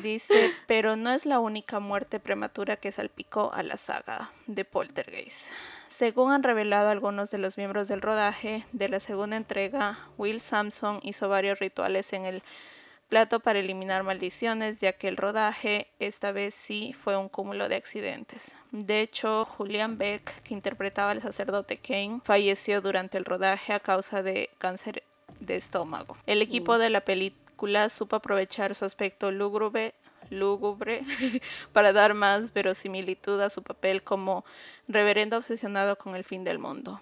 Dice, pero no es la única muerte prematura que salpicó a la saga de Poltergeist. Según han revelado algunos de los miembros del rodaje de la segunda entrega, Will Sampson hizo varios rituales en el plato para eliminar maldiciones, ya que el rodaje esta vez sí fue un cúmulo de accidentes. De hecho, Julian Beck, que interpretaba al sacerdote Kane, falleció durante el rodaje a causa de cáncer de estómago. El equipo de la película supo aprovechar su aspecto lúgubre lúgubre para dar más verosimilitud a su papel como reverendo obsesionado con el fin del mundo.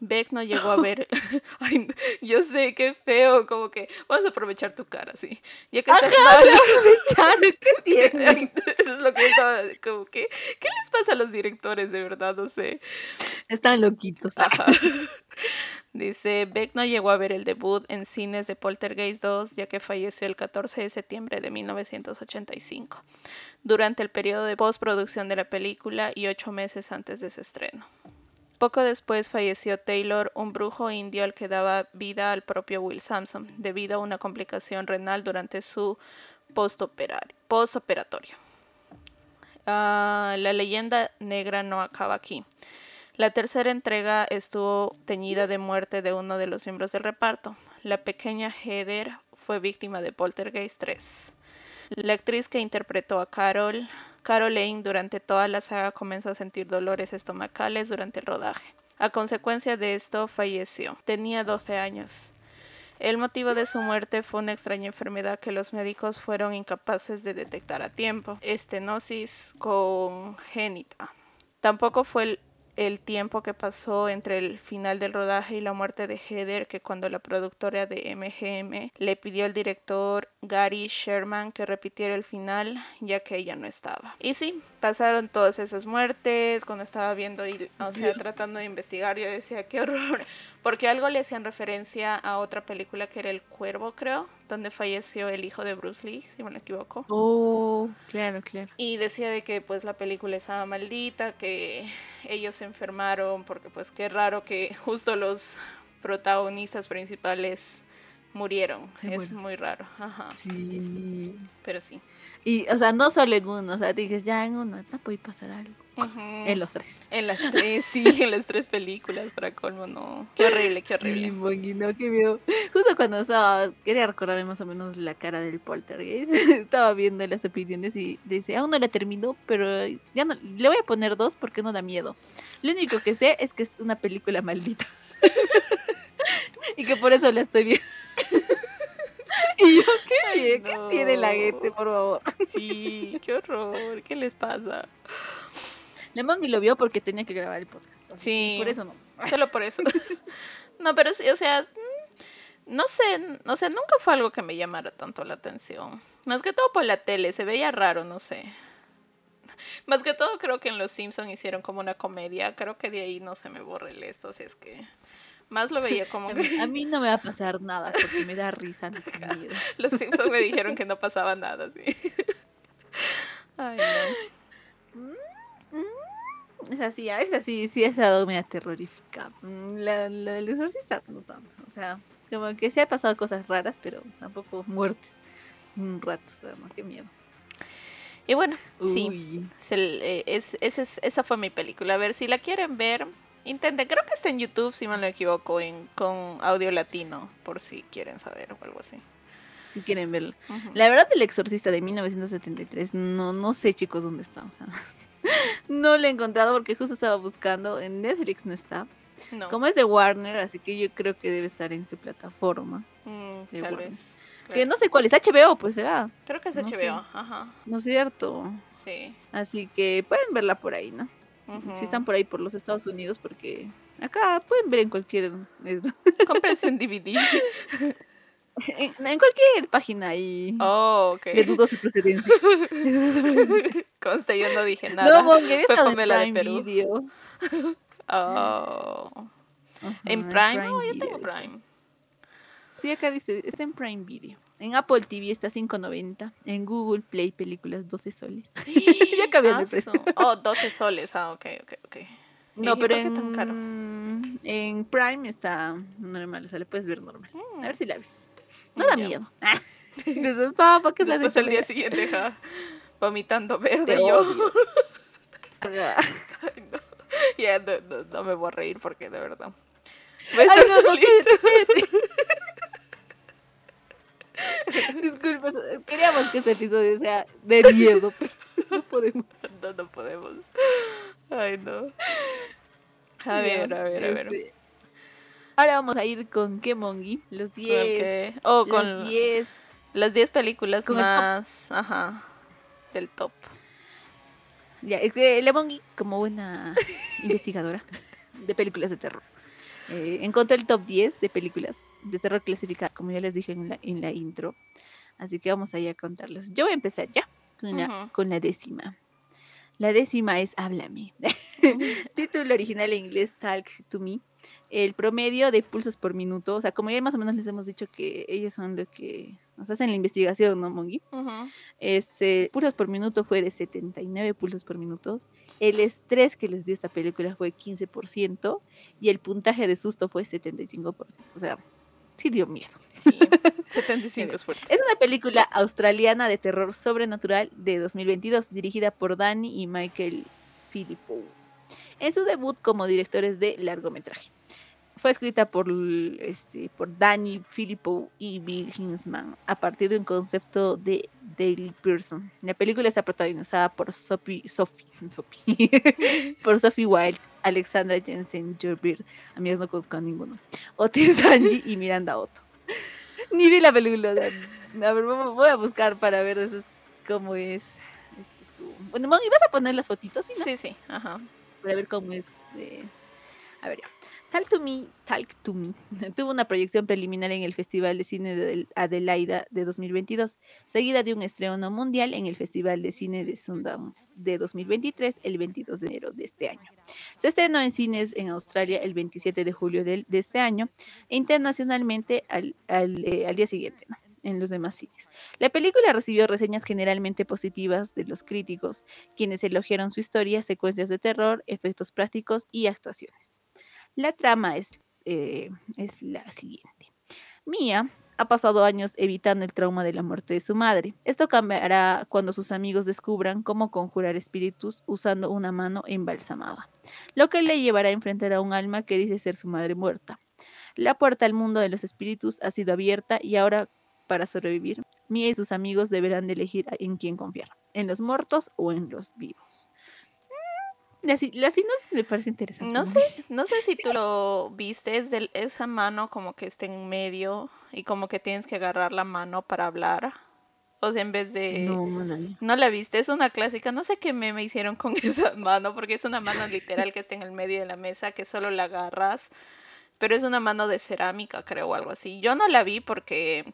Beck no llegó a ver. Ay, yo sé, qué feo, como que vas a aprovechar tu cara, sí. Ya que estás aprovechar, ¿qué tiene? Eso es lo que estaba, como que, ¿qué les pasa a los directores, de verdad? No sé. Están loquitos. Dice, Beck no llegó a ver el debut en cines de Poltergeist 2 ya que falleció el 14 de septiembre de 1985, durante el periodo de postproducción de la película y ocho meses antes de su estreno. Poco después falleció Taylor, un brujo indio al que daba vida al propio Will Sampson, debido a una complicación renal durante su postoperatorio. Ah, la leyenda negra no acaba aquí. La tercera entrega estuvo teñida de muerte de uno de los miembros del reparto. la pequeña Heather fue víctima de Poltergeist 3. La actriz que interpretó a Carol, Caroline, durante toda la saga comenzó a sentir dolores estomacales durante el rodaje. A consecuencia de esto, falleció. Tenía 12 años. El motivo de su muerte fue una extraña enfermedad que los médicos fueron incapaces de detectar a tiempo, estenosis congénita. Tampoco fue el el tiempo que pasó entre el final del rodaje y la muerte de Heather que cuando la productora de MGM le pidió al director Gary Sherman que repitiera el final ya que ella no estaba. Y sí, pasaron todas esas muertes, cuando estaba viendo y, o sea, tratando de investigar, yo decía, qué horror, porque algo le hacían referencia a otra película que era El Cuervo, creo, donde falleció el hijo de Bruce Lee, si me equivoco. Oh, claro, claro. Y decía de que pues la película estaba maldita, que ellos se enfermaron, porque pues qué raro que justo los protagonistas principales murieron. es muy raro. Ajá. Sí. Pero sí. Y, o sea, no solo en uno, o sea, dices, ya en uno, no puede pasar algo. En los tres. En las tres, sí, en las tres películas, para colmo, no. Qué horrible, qué horrible. Sí, no, qué miedo. Justo cuando estaba, quería recordarme más o menos la cara del poltergeist, estaba viendo las opiniones y dice, aún no la terminó, pero ya no, le voy a poner dos porque no da miedo. Lo único que sé es que es una película maldita. y que por eso la estoy viendo. y yo, ¿qué, ¿qué tiene la gente, por favor? Sí, qué horror, ¿qué les pasa? Lemon ni lo vio porque tenía que grabar el podcast. Sí. Por eso no. Solo por eso. no, pero sí, o sea, mm, no sé, o sea, nunca fue algo que me llamara tanto la atención. Más que todo por la tele, se veía raro, no sé. Más que todo creo que en Los Simpsons hicieron como una comedia. Creo que de ahí no se me borre el esto, así es que más lo veía como que... A mí no me va a pasar nada porque me da risa. Los Simpsons me dijeron que no pasaba nada, sí. Ay, no. Es así, es así, sí es algo media terrorífica. Mm, la, la del exorcista no tanto. O sea, como que sí ha pasado cosas raras, pero tampoco muertes. Un rato, o sea, no, qué miedo. Y bueno, sí, eh, es, es, esa fue mi película. A ver, si la quieren ver, Intenten, creo que está en YouTube, si me lo equivoco, en, con audio latino, por si quieren saber o algo así. Si quieren verlo. La verdad, El Exorcista de 1973, no, no sé, chicos, dónde está. no lo he encontrado porque justo estaba buscando. En Netflix no está. Como es de Warner, así que yo creo que debe estar en su plataforma. Mm, tal vez. Que no sé cuál es, HBO, pues será. Creo que es HBO, ajá. No es cierto. Sí. Así que pueden verla por ahí, ¿no? Si están por ahí por los Estados Unidos, porque acá pueden ver en cualquier. Cómprense un DVD. En, cualquier página y oh, okay. de dudosa procedencia. Conste, yo no dije nada. No, Fue Pamela de Perú. Video. Oh. ¿En Prime? no, yo tengo Prime. Sí, acá dice, está en Prime Video. En Apple TV está 5.90. En Google Play Películas 12 soles. ya cambió de precio. Oh, 12 soles. Ah, ok, ok, ok. No, pero en, en Prime está normal, o sea, le puedes ver normal. A ver si la ves. No da miedo. Después, papá, ¿qué Después el día siguiente, ja, vomitando verde. yo. Ay, no. Ya, no, no, me voy a reír porque de verdad. Ay, no, Disculpe, queríamos que este episodio sea de miedo, pero no podemos. No, no podemos. Ay, no. A ver, a ver, a ver. Este, ahora vamos a ir con Kemongi, los 10. O oh, con 10. Las 10 películas más. Ajá. Del top. Ya, es que Lemongi, como buena investigadora de películas de terror, eh, encontré el top 10 de películas de terror clasificadas, como ya les dije en la, en la intro. Así que vamos a a contarlas. Yo voy a empezar ya con, la, con la décima. La décima es Háblame. Título original en inglés, Talk to Me. El promedio de pulsos por minuto, o sea, como ya más o menos les hemos dicho que ellos son los que nos hacen la investigación, ¿no, Mongi? Este, pulsos por minuto fue de 79 pulsos por minuto. El estrés que les dio esta película fue 15% y el puntaje de susto fue 75%. O sea, sí dio miedo. Sí, 75 es fuerte. Es una película australiana de terror sobrenatural de 2022, dirigida por Danny y Michael Filippo. En su debut como directores de largometraje. fue escrita por, este, por Danny Filippo y Bill Hinsman a partir de un concepto de Dale Pearson. La película está protagonizada por Sophie, Sophie, Sophie por Sophie Wilde, Alexandra Jensen, Beard, amigos no conozco a ninguno, Otis Danji y Miranda Otto. Ni vi la película. A ver, voy a buscar para ver eso cómo es. Este, su... Bueno, ¿ibas a poner las fotitos? ¿sí, sí, sí, ajá. Para ver cómo es. A ver, ya. Talk to Me, Talk to Me tuvo una proyección preliminar en el Festival de Cine de Adelaida de 2022, seguida de un estreno mundial en el Festival de Cine de Sundance de 2023 el 22 de enero de este año. Se estrenó en cines en Australia el 27 de julio de, este año e internacionalmente al, eh, día siguiente. en los demás cines. La película recibió reseñas generalmente positivas de los críticos, quienes elogiaron su historia, secuencias de terror, efectos prácticos y actuaciones. La trama es, eh, es la siguiente. Mia ha pasado años evitando el trauma de la muerte de su madre. Esto cambiará cuando sus amigos descubran cómo conjurar espíritus usando una mano embalsamada, lo que le llevará a enfrentar a un alma que dice ser su madre muerta. La puerta al mundo de los espíritus ha sido abierta y ahora, para sobrevivir, Mia y sus amigos deberán de elegir en quién confiar, en los muertos o en los vivos. La, la sinopsis me parece interesante. No sé, no sé si tú lo viste, es de esa mano como que está en medio y como que tienes que agarrar la mano para hablar. O sea, en vez de... No, no, no la viste, es una clásica. No sé qué me, me hicieron con esa mano, porque es una mano literal que está en el medio de la mesa, que solo la agarras. Pero es una mano de cerámica, creo, o algo así. Yo no la vi porque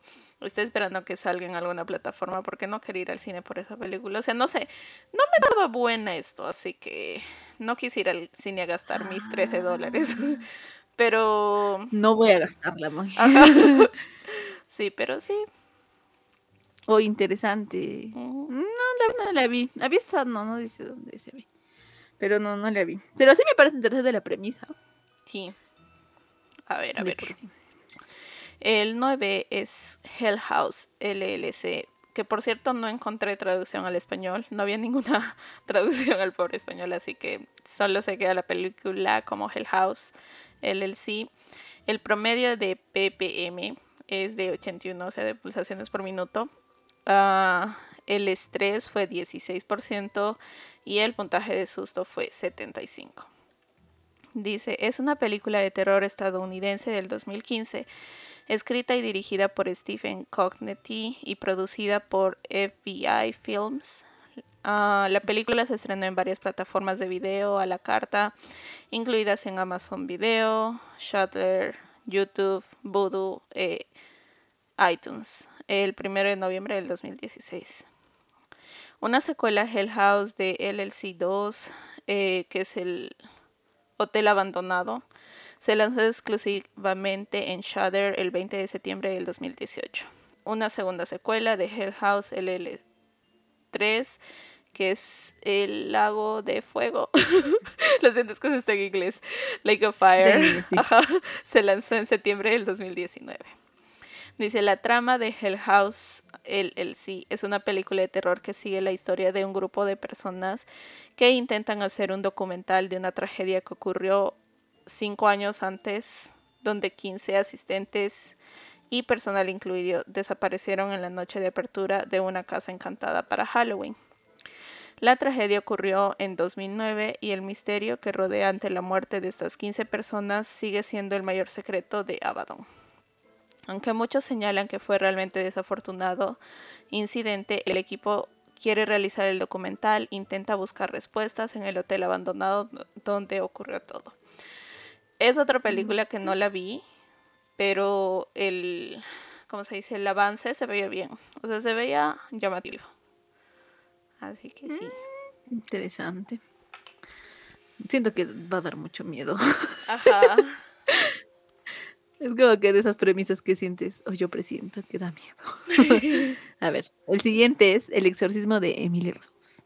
Estoy esperando que salga en alguna plataforma porque no quería ir al cine por esa película. O sea, no sé, no me daba buena esto, así que no quise ir al cine a gastar mis 13 dólares. Pero... No voy a gastarla, Sí, pero sí. Oh, interesante. No, la, no la vi. Había estado, no, no dice dónde se ve. Pero no, no la vi. Pero sí me parece interesante la premisa. Sí. A ver, a ver. El 9 es Hell House LLC, que por cierto no encontré traducción al español, no había ninguna traducción al pobre español, así que solo se queda la película como Hell House LLC. El promedio de ppm es de 81, o sea, de pulsaciones por minuto. Ah, el estrés fue 16% y el puntaje de susto fue 75. Dice, es una película de terror estadounidense del 2015 escrita y dirigida por Stephen Cognetti y producida por FBI Films. Ah, la película se estrenó en varias plataformas de video a la carta, incluidas en Amazon Video, Shudder, YouTube, Voodoo e iTunes, el 1 de noviembre del 2016. Una secuela Hell House de LLC 2, eh, que es el hotel abandonado, se lanzó exclusivamente en Shudder el 20 de septiembre del 2018. Una segunda secuela de Hell House LL3 que es el lago de fuego. Lo siento, es que está en inglés. Lake of Fire. Se lanzó en septiembre del 2019. Dice, la trama de Hell House LLC es una película de terror que sigue la historia de un grupo de personas que intentan hacer un documental de una tragedia que ocurrió cinco años antes, donde 15 asistentes y personal incluido desaparecieron en la noche de apertura de una casa encantada para Halloween. La tragedia ocurrió en 2009 y el misterio que rodea ante la muerte de estas 15 personas sigue siendo el mayor secreto de Abaddon. Aunque muchos señalan que fue realmente desafortunado incidente, el equipo quiere realizar el documental, intenta buscar respuestas en el hotel abandonado donde ocurrió todo. Es otra película que no la vi, pero el, ¿cómo se dice? El avance se veía bien. O sea, se veía llamativo. Así que sí. Mm, interesante. Siento que va a dar mucho miedo. Ajá. Es como que de esas premisas que sientes, o yo presiento que da miedo. a ver, el siguiente es El exorcismo de Emily Rose.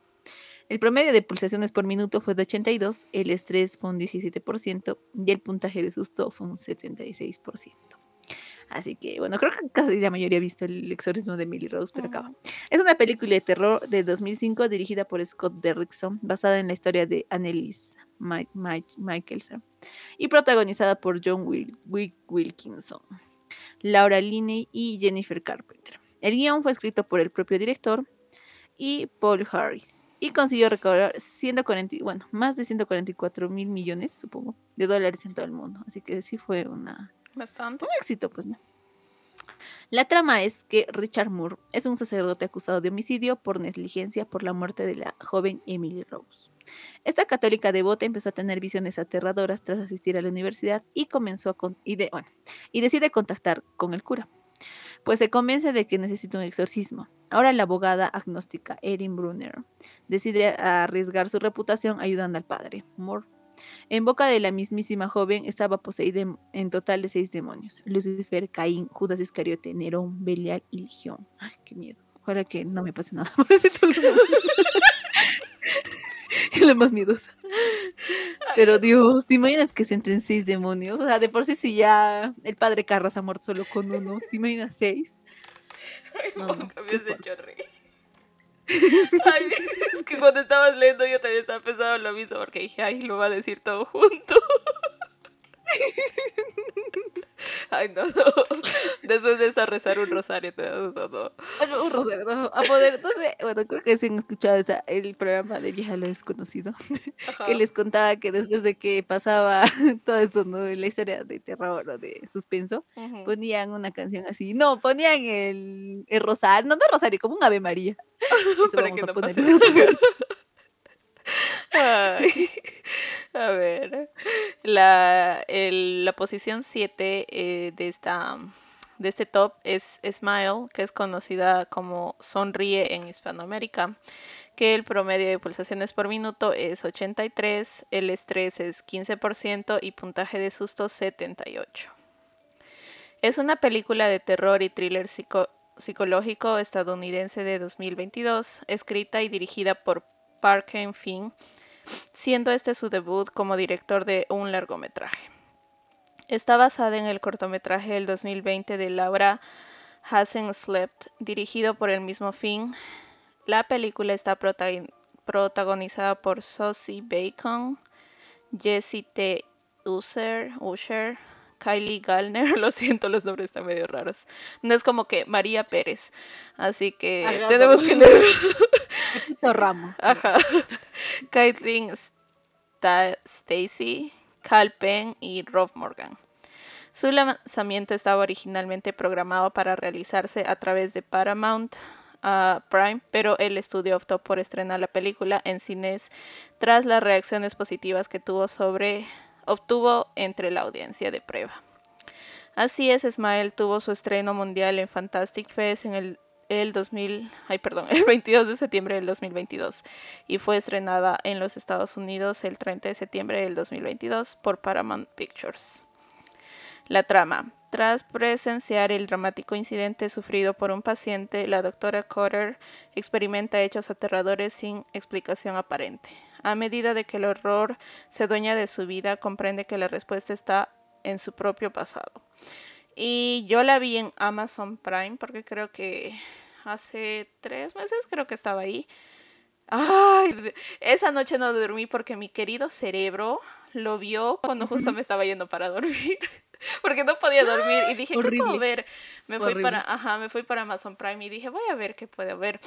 El promedio de pulsaciones por minuto fue de 82, el estrés fue un 17% y el puntaje de susto fue un 76%. Así que, bueno, creo que casi la mayoría ha visto el exorcismo de Millie Rose, pero acaba. Es una película de terror de 2005 dirigida por Scott Derrickson, basada en la historia de Annelies Mike, Mike, Michelson, y protagonizada por John Wil- Wil- Wilkinson, Laura Linney y Jennifer Carpenter. El guion fue escrito por el propio director y Paul Harris y consiguió recaudar 140, bueno, más de 144 mil millones, supongo, de dólares en todo el mundo. Así que sí fue una, Bastante. un éxito, pues no. La trama es que Richard Moore es un sacerdote acusado de homicidio por negligencia por la muerte de la joven Emily Rose. Esta católica devota empezó a tener visiones aterradoras tras asistir a la universidad y comenzó a y, de- decide contactar con el cura, pues se convence de que necesita un exorcismo. Ahora la abogada agnóstica Erin Brunner decide arriesgar su reputación ayudando al padre Moore. En boca de la mismísima joven estaba poseída en, en total de seis demonios: Lucifer, Caín, Judas Iscariote, Nerón, Belial y Legión. Ay, qué miedo. Ojalá que no me pase nada. La más miedosa. Pero Dios, ¿te imaginas que se entren seis demonios? O sea, de por sí si ya el padre Carras ha muerto solo con uno. ¿Te imaginas seis? No, no, has hecho reír. Ay, es que cuando estabas leyendo yo también estaba pensando lo mismo porque dije, ay, lo va a decir todo junto. Ay, no, no. Después de esa rezar un rosario, no, no, no. Un rosario, no, a poder. Entonces, bueno, creo que sí han escuchado esa- el programa de Vieja lo Desconocido. Ajá. que les contaba que después de que pasaba todo eso, ¿no? La historia de terror o de suspenso, ponían una canción así. No, ponían el, el rosario, no, no rosario, como un Ave María. Eso Para vamos que a no poner. A ver, la, el- la posición 7 de, esta, de este top es Smile, que es conocida como Sonríe en Hispanoamérica, que el promedio de pulsaciones por minuto es 83, el estrés es 15% y puntaje de susto 78. Es una película de terror y thriller psico- psicológico estadounidense de 2022, escrita y dirigida por Parker Finn, siendo este su debut como director de un largometraje. Está basada en el cortometraje del 2020 de Laura Hasn't Slept, dirigido por el mismo Finn. La película está prota- protagonizada por Saucy Bacon, Jessie T. Usher, Usher, Kylie Gallner, lo siento, los nombres están medio raros. No es como que María Pérez, así que tenemos que leer. Ramos. Ajá. Caitlin Sta- Stacy, Cal Penn y Rob Morgan. Su lanzamiento estaba originalmente programado para realizarse a través de Paramount ah, Prime, pero el estudio optó por estrenar la película en cines tras las reacciones positivas que tuvo sobre obtuvo entre la audiencia de prueba. Así es, Smile tuvo su estreno mundial en Fantastic Fest en el, el 2000, ay, perdón, el 22 de septiembre del 2022 y fue estrenada en los Estados Unidos el 30 de septiembre del 2022 por Paramount Pictures. La trama. Tras presenciar el dramático incidente sufrido por un paciente, la doctora Cotter experimenta hechos aterradores sin explicación aparente. A medida de que el horror se dueña de su vida, comprende que la respuesta está en su propio pasado. Y yo la vi en Amazon Prime porque creo que hace tres meses creo que estaba ahí. Ay, esa noche no dormí porque mi querido cerebro lo vio cuando justo me estaba yendo para dormir. Porque no podía dormir y dije, ¿qué puedo ver? Me fui para, ajá, me fui para Amazon Prime y dije, voy a ver qué puedo ver.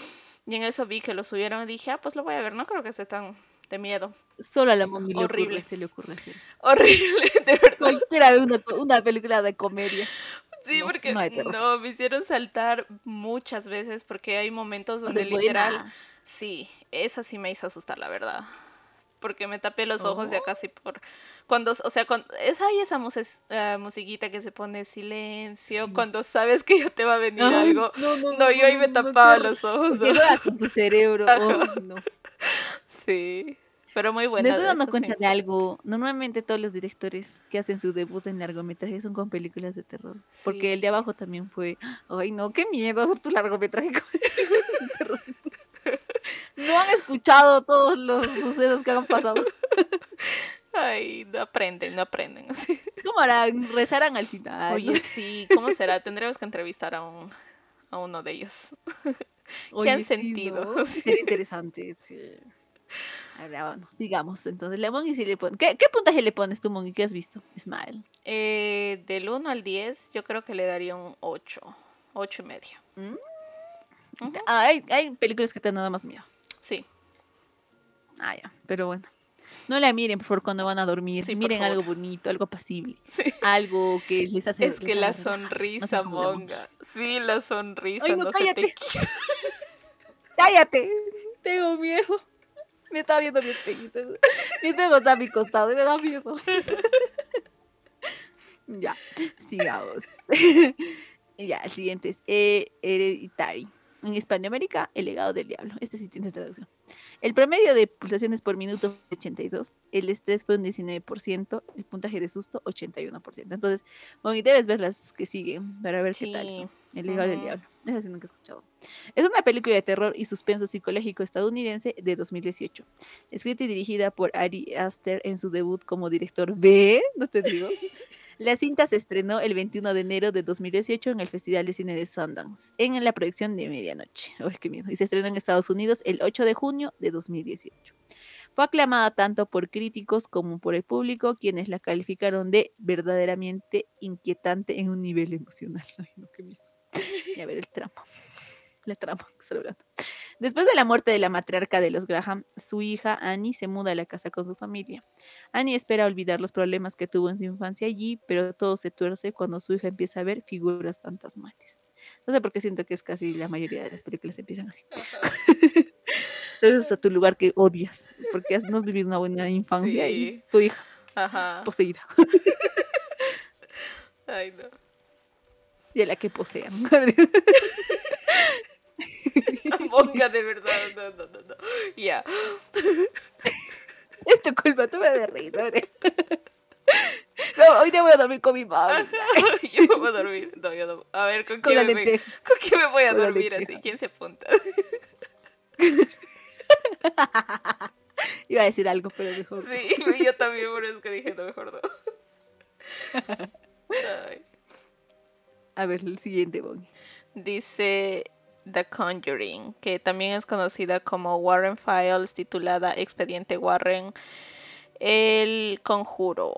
Y en eso vi que lo subieron y dije, ah, pues lo voy a ver, no creo que esté tan de miedo. Solo a la Moni le Horrible. se le ocurre eso. Horrible, de verdad. Cualquiera ve una, una película de comedia. Sí, No, porque no no, me hicieron saltar muchas veces porque hay momentos donde literal, buena. sí, esa sí me hizo asustar, la verdad. Porque me tapé los ojos ya Oh. casi por cuando, o sea, cuando es ahí esa mus- eh, musiquita que se pone silencio Sí. cuando sabes que ya te va a venir Ay, algo. no, no, No, yo ahí me no, tapaba los ojos. ¿no? juega con tu cerebro. Oh, no. Sí, pero muy Me buena. estoy dando eso cuenta sí. de algo. Normalmente todos los directores que hacen su debut en largometraje son con películas de terror. Sí. Porque el de abajo también fue. Ay, no, qué miedo hacer tu largometraje con de terror. No han escuchado todos los sucesos que han pasado. Ay, no aprenden, no aprenden. así. ¿Cómo harán? Rezarán al final. Oye, sí, ¿cómo será? Tendremos que entrevistar a un a uno de ellos. Oye, han sí, sentido? ¿no? Sí. Sería interesante. sí. Ahora vamos, sigamos. Entonces, le pone. ¿Qué, ¿Qué puntaje le pones tú, Mongi? ¿Qué has visto? Smile. Eh, del 1 al 10, yo creo que le daría un 8. 8 y medio. Hay, hay películas que te dan nada más miedo. Sí. Ah, ya. Pero bueno. No la miren, por favor, cuando van a dormir. Sí, por miren algo bonito, algo pasible. Sí. Algo que les hace. Es que la sonrisa, monga. Sí, la sonrisa Ay, no, no, se te cállate. ¡Cállate! Tengo miedo. Me está viendo mi espejito. Mi espejo está a mi costado y me da miedo. ya, sigamos. ya, el siguiente es eh, Hereditary. En Hispanoamérica, El legado del diablo. Este sí tiene traducción. El promedio de pulsaciones por minuto fue 82, el estrés fue un 19%, el puntaje de susto 81%. Entonces, bueno, y debes ver las que siguen para ver qué tal Sí. son. El legado del diablo. Esa sí nunca he escuchado. Es una película de terror y suspenso psicológico estadounidense de 2018, escrita y dirigida por Ari Aster en su debut como director B, no te digo. La cinta se estrenó el 21 de enero de 2018 en el Festival de Cine de Sundance, en la proyección de medianoche. Uy, qué miedo. Y se estrenó en Estados Unidos el 8 de junio de 2018. Fue aclamada tanto por críticos como por el público, quienes la calificaron de verdaderamente inquietante en un nivel emocional. Ay, no, qué miedo. Y a ver el trama. La trama que hablando. Después de la muerte de la matriarca de los Graham, su hija Annie se muda a la casa con su familia. Annie espera olvidar los problemas que tuvo en su infancia allí, pero todo se tuerce cuando su hija empieza a ver figuras fantasmales. No sé por qué siento que es casi la mayoría de las películas empiezan así. Regresas a tu lugar que odias, porque has- no has vivido una buena infancia y tu hija Ajá. poseída, Ay, no. y a la que posean. Monga, de verdad. No, no, no, no. Ya. es tu culpa, tú me de reír. ¿no? Hoy te voy a dormir con mi mamá. Yo me voy a dormir. No, yo no. A ver, ¿con Con quién, me, lenteja. ¿con quién me voy a Con dormir así? ¿Quién se apunta? Iba a decir algo, pero mejor. Sí, yo también, por eso que dije, no, mejor no. Ay. A ver, el siguiente, Bonnie. Dice The Conjuring, que también es conocida como Warren Files, titulada Expediente Warren, El Conjuro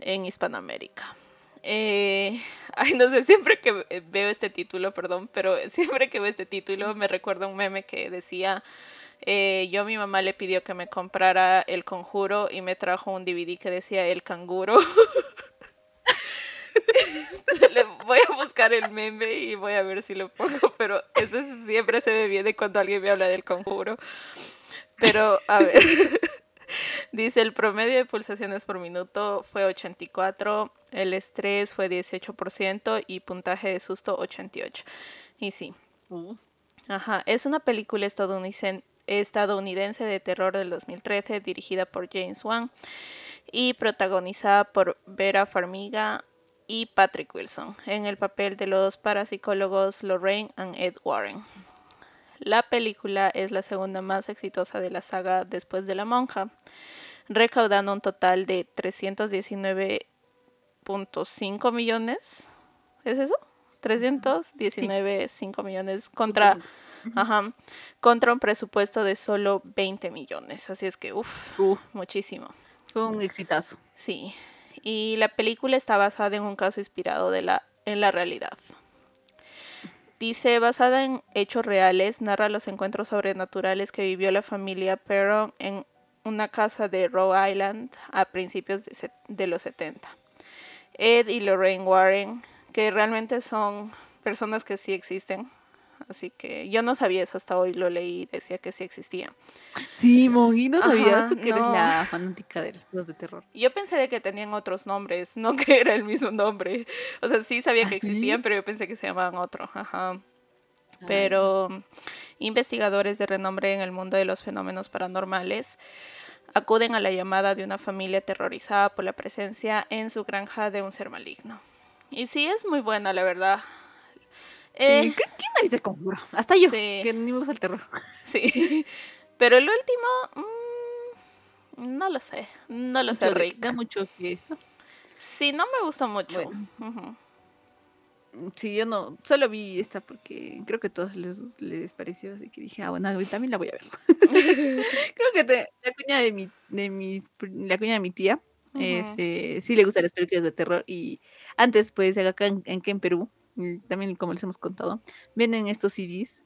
en Hispanoamérica. Eh, ay, no sé, siempre que veo este título, perdón, pero siempre que veo este título me recuerda un meme que decía, eh, yo a mi mamá le pidió que me comprara El Conjuro y me trajo un DVD que decía El Canguro. Le voy a buscar el meme y voy a ver si lo pongo, pero eso es- siempre se me viene cuando alguien me habla del conjuro. Pero, a ver, dice el promedio de pulsaciones por minuto fue 84, el estrés fue 18% y puntaje de susto 88. Y sí, Ajá, es una película estadounidense, estadounidense de terror del 2013 dirigida por James Wan y protagonizada por Vera Farmiga y Patrick Wilson en el papel de los parapsicólogos Lorraine y Ed Warren. La película es la segunda más exitosa de la saga después de La Monja, recaudando un total de 319.5 millones. ¿Es eso? 319.5 millones contra, ajá, contra un presupuesto de solo 20 millones. Así es que, uff, Uh, muchísimo. fue un exitazo. Sí. Y la película está basada en un caso inspirado la, en la realidad. Dice, basada en hechos reales, narra los encuentros sobrenaturales que vivió la familia Perron en una casa de Rhode Island a principios de, de los 70. Ed y Lorraine Warren, que realmente son personas que sí existen. Así que yo no sabía eso hasta hoy, lo leí y decía que sí existían. Sí, Mongi, no sabías tú que eres la fanática de los juegos de terror. Yo pensé de que tenían otros nombres, no que era el mismo nombre. O sea, sí sabía que ¿Ah, sí? existían, pero yo pensé que se llamaban otro. Ajá. Ah, Pero investigadores de renombre en el mundo de los fenómenos paranormales acuden a la llamada de una familia aterrorizada por la presencia en su granja de un ser maligno. Y sí, es muy buena, la verdad. Sí, Eh, ¿quién ha visto el conjuro? Hasta yo, Sí. que ni me gusta el terror. sí. Pero el último, mm, no lo sé. No lo sé, Mucho Rick. Da mucho que esto. Sí, no me gusta mucho. Bueno. Sí, yo no, solo vi esta porque creo que a todos les, les pareció, así que dije, ah, bueno, también la voy a ver. creo que te- la cuña de mi, de mi, la cuña de mi tía, este, sí le gustan las películas de terror y antes, pues, acá en, en, en Perú, también como les hemos contado, venden estos CDs.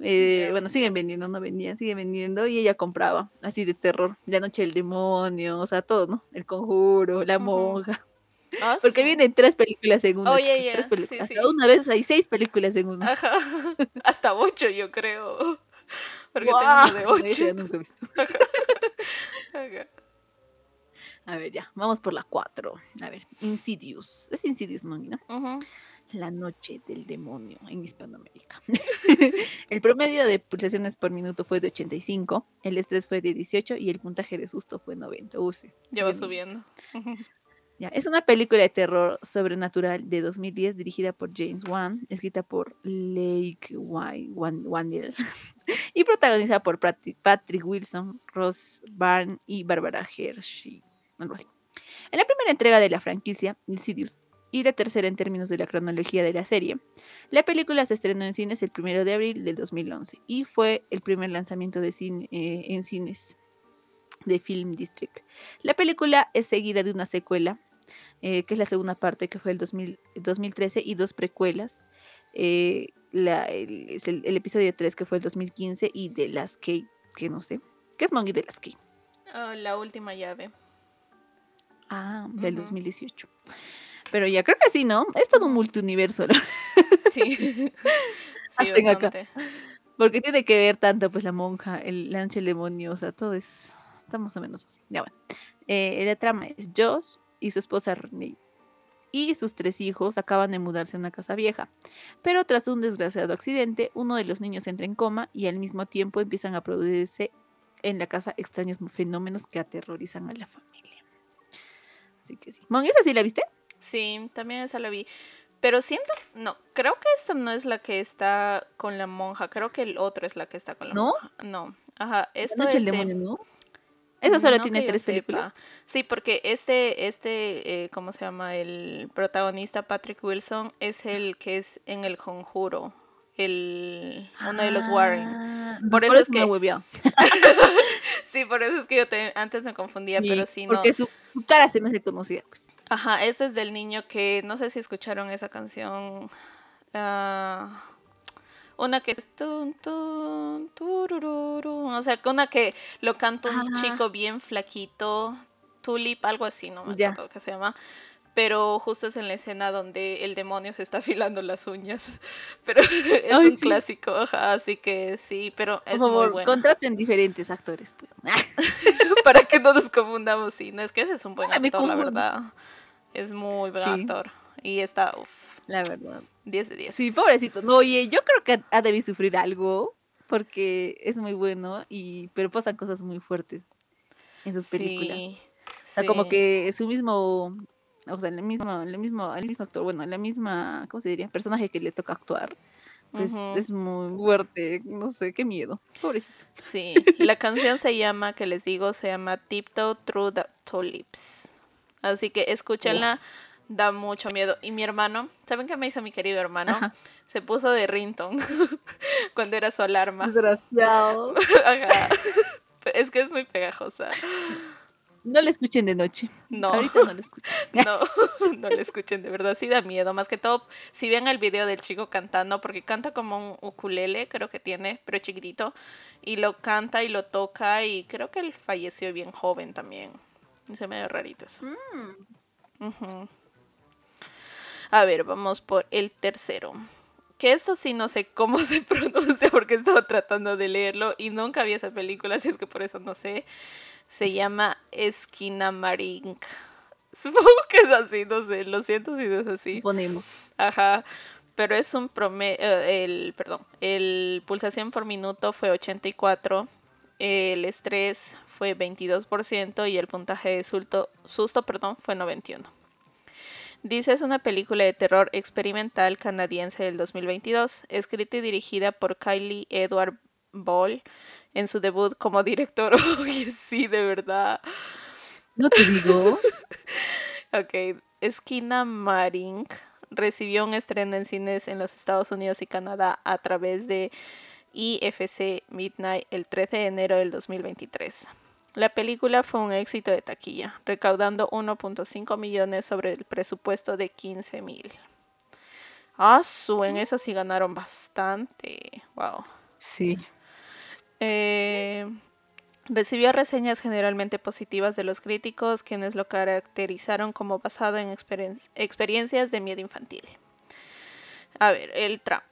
eh, bueno, siguen vendiendo, no vendían, siguen vendiendo y ella compraba así de terror, La Noche del Demonio, o sea, todo, ¿no? El Conjuro, La. Monja. Ah, Porque su- vienen tres películas en una. Ya, tres películas. sí, Hasta sí. una vez hay seis películas en una. Ajá. Hasta ocho, yo creo. Porque ¡Guau! tengo de No, ocho. ya nunca he visto. Ajá. A ver, ya, vamos por la cuatro. A ver, Insidious. Es Insidious, ¿no? Nina? Ujú. La noche del demonio en Hispanoamérica. el promedio de pulsaciones por minuto fue de 85, el estrés fue de 18 y el puntaje de susto fue 90. Uy, sí, Ya va subiendo. Ya, es una película de terror sobrenatural de 2010 dirigida por James Wan, escrita por Lake Wy- Wan- Wandel y protagonizada por Patrick, Wilson, Ross Byrne y Barbara Hershey. En la primera entrega de la franquicia, Insidious, y la tercera en términos de la cronología de la serie, la película se estrenó en cines el 1 de abril del 2011 y fue el primer lanzamiento de cine, eh, en cines de Film District. La película es seguida de una secuela, eh, que es la segunda parte, que fue el 2000 2013, y dos precuelas. eh, la- el, el- el episodio 3, que fue el 2015, y de las que, que no sé. ¿Qué es Monkey de las que? Ah, la última llave. Ah, del Ujú. 2018. Pero ya creo que sí, ¿no? Es todo un multiuniverso, ¿no? Sí. sí, acá. Porque tiene que ver tanto, pues, la monja, el lanche el demonio, o sea, todo es. Está más o menos así. Ya bueno. Eh, la trama es Josh y su esposa Renee. Y sus tres hijos acaban de mudarse a una casa vieja. Pero tras un desgraciado accidente, uno de los niños entra en coma y al mismo tiempo empiezan a producirse en la casa extraños fenómenos que aterrorizan a la familia. Así que sí. Mon, ¿esa sí la viste? Sí, también esa la vi. Pero siento, no, creo que esta no es la que está con la monja. Creo que el otro es la que está con la ¿No? monja. No, ajá. La Esto noche es de- demonio, ¿no? Esa solo no tiene tres películas. Sí, porque este, este, eh, ¿cómo se llama? El protagonista Patrick Wilson es el que es en El Conjuro. El, uno de los Warren. Ah, Por eso es que-. Sí, por eso es que yo te- antes me confundía, pero sí, no. Porque su cara se me hace conocida, pues. Ajá, ese es del niño que no sé si escucharon esa canción. ah, una que es tun, tun, turururu, o sea, una que lo canta un chico bien flaquito, Tulip, algo así, no me acuerdo qué se llama. Pero justo es en la escena donde el demonio se está afilando las uñas. Pero es Ay, un sí. clásico, ajá, así que sí, pero Por es favor, muy bueno. contraten diferentes actores, pues. Para que no nos confundamos, sí, no es que ese es un buen actor, la verdad. Es muy buen Sí. actor. Y está, uff, La verdad. 10 de 10. Sí, pobrecito. No, oye, yo creo que ha debido sufrir algo porque es muy bueno y pero pasan cosas muy fuertes en sus películas. Sí, O sea, como que su mismo, o sea, el mismo, el mismo, el mismo actor, bueno, la misma, ¿cómo se diría? Personaje que le toca actuar, pues es muy fuerte, no sé, qué miedo, pobrecito. Sí, la canción se llama, que les digo, se llama Tiptoe Through the Tulips. Así que escúchenla, da mucho miedo. Y mi hermano, ¿saben qué me hizo mi querido hermano? Ajá. Se puso de rington cuando era su alarma. Desgraciado. Ajá. Es que es muy pegajosa. No le escuchen de noche. No. Ahorita no lo escuchen. No, no le escuchen, de verdad, sí da miedo. Más que todo, si ven el video del chico cantando, porque canta como un ukulele, creo que tiene, pero chiquitito, y lo canta y lo toca, y creo que él falleció bien joven también. Se me ve rarito eso. Ujú. A ver, vamos por el tercero. Que esto sí no sé cómo se pronuncia porque estaba tratando de leerlo y nunca vi esa película, así es que por eso no sé. Se llama Esquina Marink. Supongo que es así, no sé, lo siento si no es así. Suponemos. Ajá. Pero es un promedio, el, perdón, el pulsación por minuto fue 84, el estrés fue 22% y el puntaje de susto, susto perdón, fue 91. Dice es una película de terror experimental canadiense del 2022, escrita y dirigida por Kylie Edward Ball en su debut como director. Oye, sí, de verdad. No te digo. Ok, Esquina Marink. recibió un estreno en cines en los Estados Unidos y Canadá a través de IFC Midnight el 13 de enero del 2023. La película fue un éxito de taquilla, recaudando 1.5 millones sobre el presupuesto de 15 mil. Ah, su, en eso sí ganaron bastante. Wow. Sí. Eh, recibió reseñas generalmente positivas de los críticos, quienes lo caracterizaron como basado en experiencias de miedo infantil. A ver, el tramo.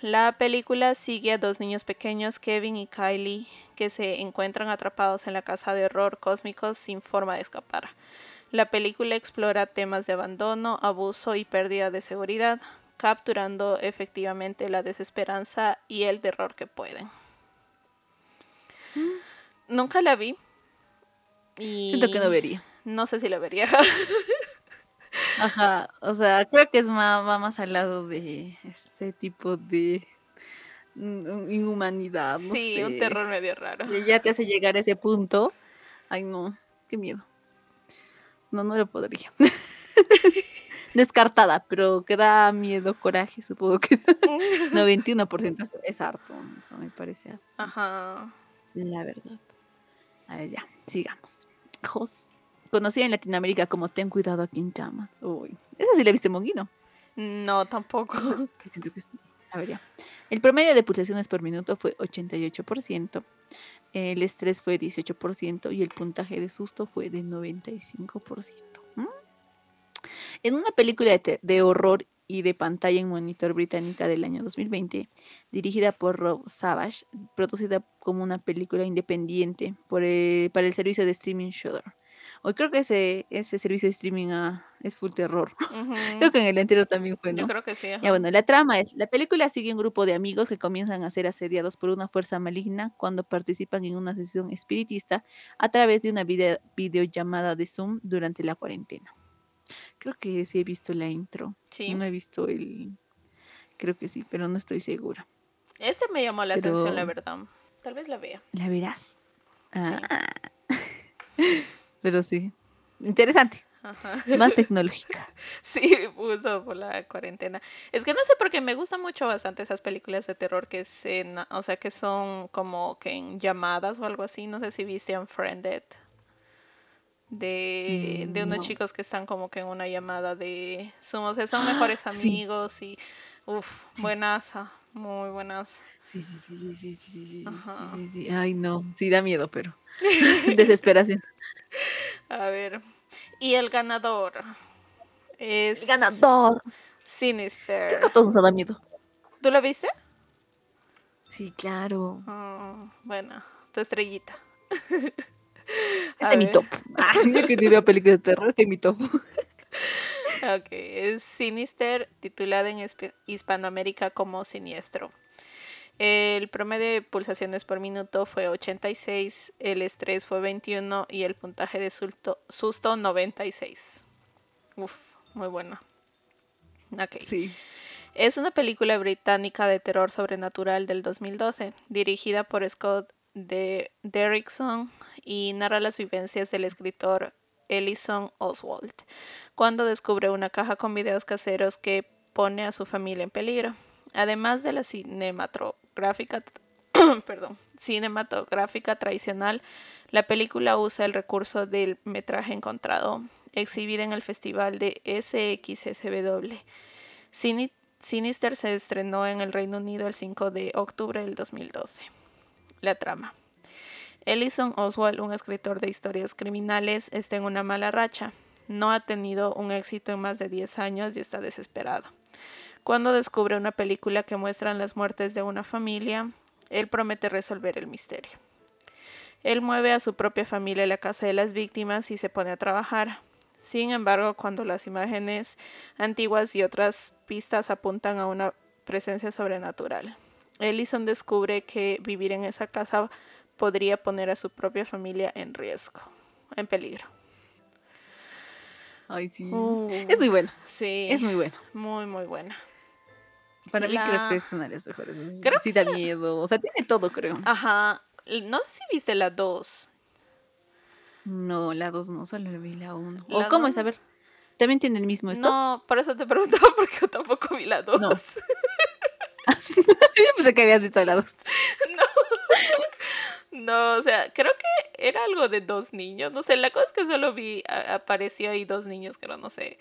La película sigue a dos niños pequeños, Kevin y Kylie, que se encuentran atrapados en la casa de horror cósmicos sin forma de escapar. La película explora temas de abandono, abuso y pérdida de seguridad, capturando efectivamente la desesperanza y el terror que pueden. Nunca la vi. Y Siento que no vería. No sé si la vería. Ajá, o sea, creo que es más, va más al lado de este tipo de inhumanidad. No sí, un terror medio raro. Y ya te hace llegar a ese punto. Ay, no, qué miedo. No, no lo podría. Descartada, pero que da miedo, coraje, supongo que. no, 21% es harto, eso me parece. Ajá. La verdad. A ver, ya, sigamos. Jos conocida en Latinoamérica como Ten cuidado aquí en llamas. Uy, esa sí la viste Monguino. No, tampoco. A ver, ya. El promedio de pulsaciones por minuto fue 88%, el estrés fue 18% y el puntaje de susto fue de 95%. ¿Mm? En una película de, de, horror y de pantalla en monitor británica del año 2020, dirigida por Rob Savage, producida como una película independiente por para el servicio de streaming Shudder. Hoy creo que ese, ese servicio de streaming ah, es full terror. creo que en el anterior también fue, ¿no? Yo creo que sí. Ya bueno, la trama es, la película sigue un grupo de amigos que comienzan a ser asediados por una fuerza maligna cuando participan en una sesión espiritista a través de una video, videollamada de Zoom durante la cuarentena. Creo que sí he visto la intro. Sí. No he visto el... Creo que sí, pero no estoy segura. Este me llamó la atención, la verdad. Tal vez la vea. ¿La verás? Ah. pero sí. Interesante. Más tecnológica. Sí, uso por la cuarentena. Es que no sé por qué me gustan mucho bastante esas películas de terror que se, o sea, que son como que en llamadas o algo así. No sé si viste Unfriended. De, de unos chicos que están como que en una llamada de somos, son mejores amigos y uff, buenaza, muy buenas. Sí, sí, sí, sí, sí, sí, sí, Ay, no, sí da miedo, pero desesperación. A ver. Y el ganador es. El ganador. Sinister. ¿Qué todo da miedo? ¿Tú lo viste? Sí, claro. Oh, bueno, tu estrellita. Este es mi top. Ah, yo que veo películas de terror, este es mi top. ok, es Sinister, titulada en Hispanoamérica como Siniestro. El promedio de pulsaciones por minuto fue 86, el estrés fue 21 y el puntaje de susto, susto 96. Uf, muy bueno. Ok. Sí. Es una película británica de terror sobrenatural del 2012, dirigida por Scott de Derrickson y narra las vivencias del escritor Ellison Oswald cuando descubre una caja con videos caseros que pone a su familia en peligro. Además de la cinematográfica, cinematográfica tradicional, la película usa el recurso del metraje encontrado, exhibido en el festival de SXSW. Sinister se estrenó en el Reino Unido el 5 de octubre del 2012. La trama. Ellison Oswald, un escritor de historias criminales, está en una mala racha. No ha tenido un éxito en más de 10 años y está desesperado. Cuando descubre una película que muestra las muertes de una familia, él promete resolver el misterio. Él mueve a su propia familia a la casa de las víctimas y se pone a trabajar. Sin embargo, cuando las imágenes antiguas y otras pistas apuntan a una presencia sobrenatural, Ellison descubre que vivir en esa casa podría poner a su propia familia en riesgo, en peligro. Ay, sí. es muy bueno. Sí. Es muy bueno. Muy, muy buena. Para mí creo que es una de las mejores. Creo sí da miedo. O sea, tiene todo, creo. Ajá. No sé si viste la 2. No, la 2 no, solo vi la 1. ¿O cómo es? A ver. ¿También tiene el mismo esto? No, por eso te preguntaba porque yo tampoco vi la 2. No. yo pensé que habías visto la 2. No. No, o sea, creo que era algo de dos niños. No sé, la cosa es que solo vi, a- apareció ahí dos niños, creo, no sé.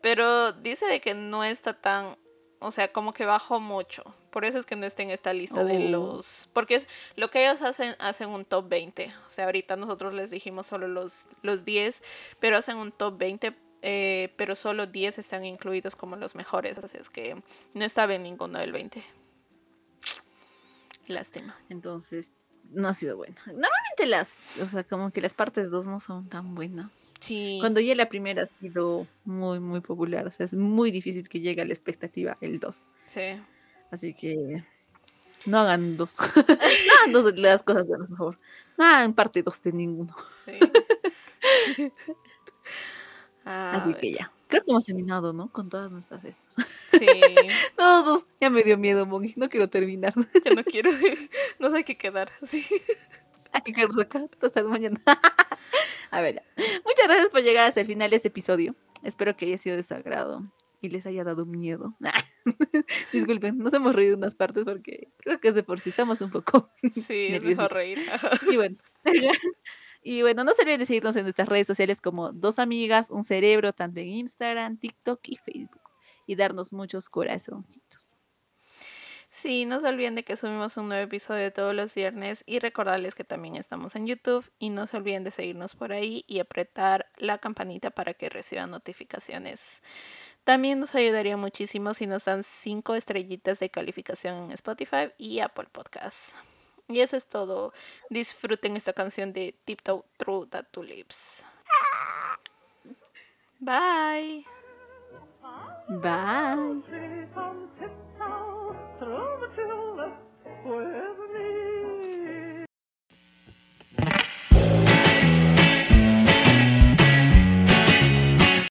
Pero dice de que no está tan, o sea, como que bajó mucho. Por eso es que no está en esta lista de Oh. los... Porque es lo que ellos hacen, hacen un top 20. O sea, ahorita nosotros les dijimos solo los, los 10, pero hacen un top 20, eh, pero solo 10 están incluidos como los mejores. Así es que no estaba en ninguno del 20. Lástima. Entonces, no ha sido buena. Normalmente las, o sea, como que las partes 2 no son tan buenas. Sí. Cuando ya la primera ha sido muy, muy popular, o sea, es muy difícil que llegue a la expectativa el 2. Sí. Así que no hagan dos. no hagan dos las cosas, por favor. No hagan parte 2 de ninguno. Sí. Así ver, que ya. Creo que hemos terminado, ¿no? Con todas nuestras estas. Sí, Todos. Ya me dio miedo, Mogi. No quiero terminar. yo no quiero, no sé qué quedar. Sí. Hay que quedarnos acá hasta mañana. A ver, muchas gracias por llegar hasta el final de este episodio. Espero que haya sido de su agrado y les haya dado miedo. Disculpen, nos hemos reído unas partes porque creo que es de por sí estamos un poco. Sí, es Nerviositos. mejor reír. Y bueno. Y bueno, no se olviden de seguirnos en nuestras redes sociales como Dos Amigas, Un Cerebro, tanto en Instagram, TikTok y Facebook. Y darnos muchos corazoncitos. Sí, no se olviden de que subimos un nuevo episodio todos los viernes y recordarles que también estamos en YouTube y no se olviden de seguirnos por ahí y apretar la campanita para que reciban notificaciones. También nos ayudaría muchísimo si nos dan cinco estrellitas de calificación en Spotify y Apple Podcasts. Y eso es todo. Disfruten esta canción de Tiptoe Through the Tulips. Bye. Bye. Bye.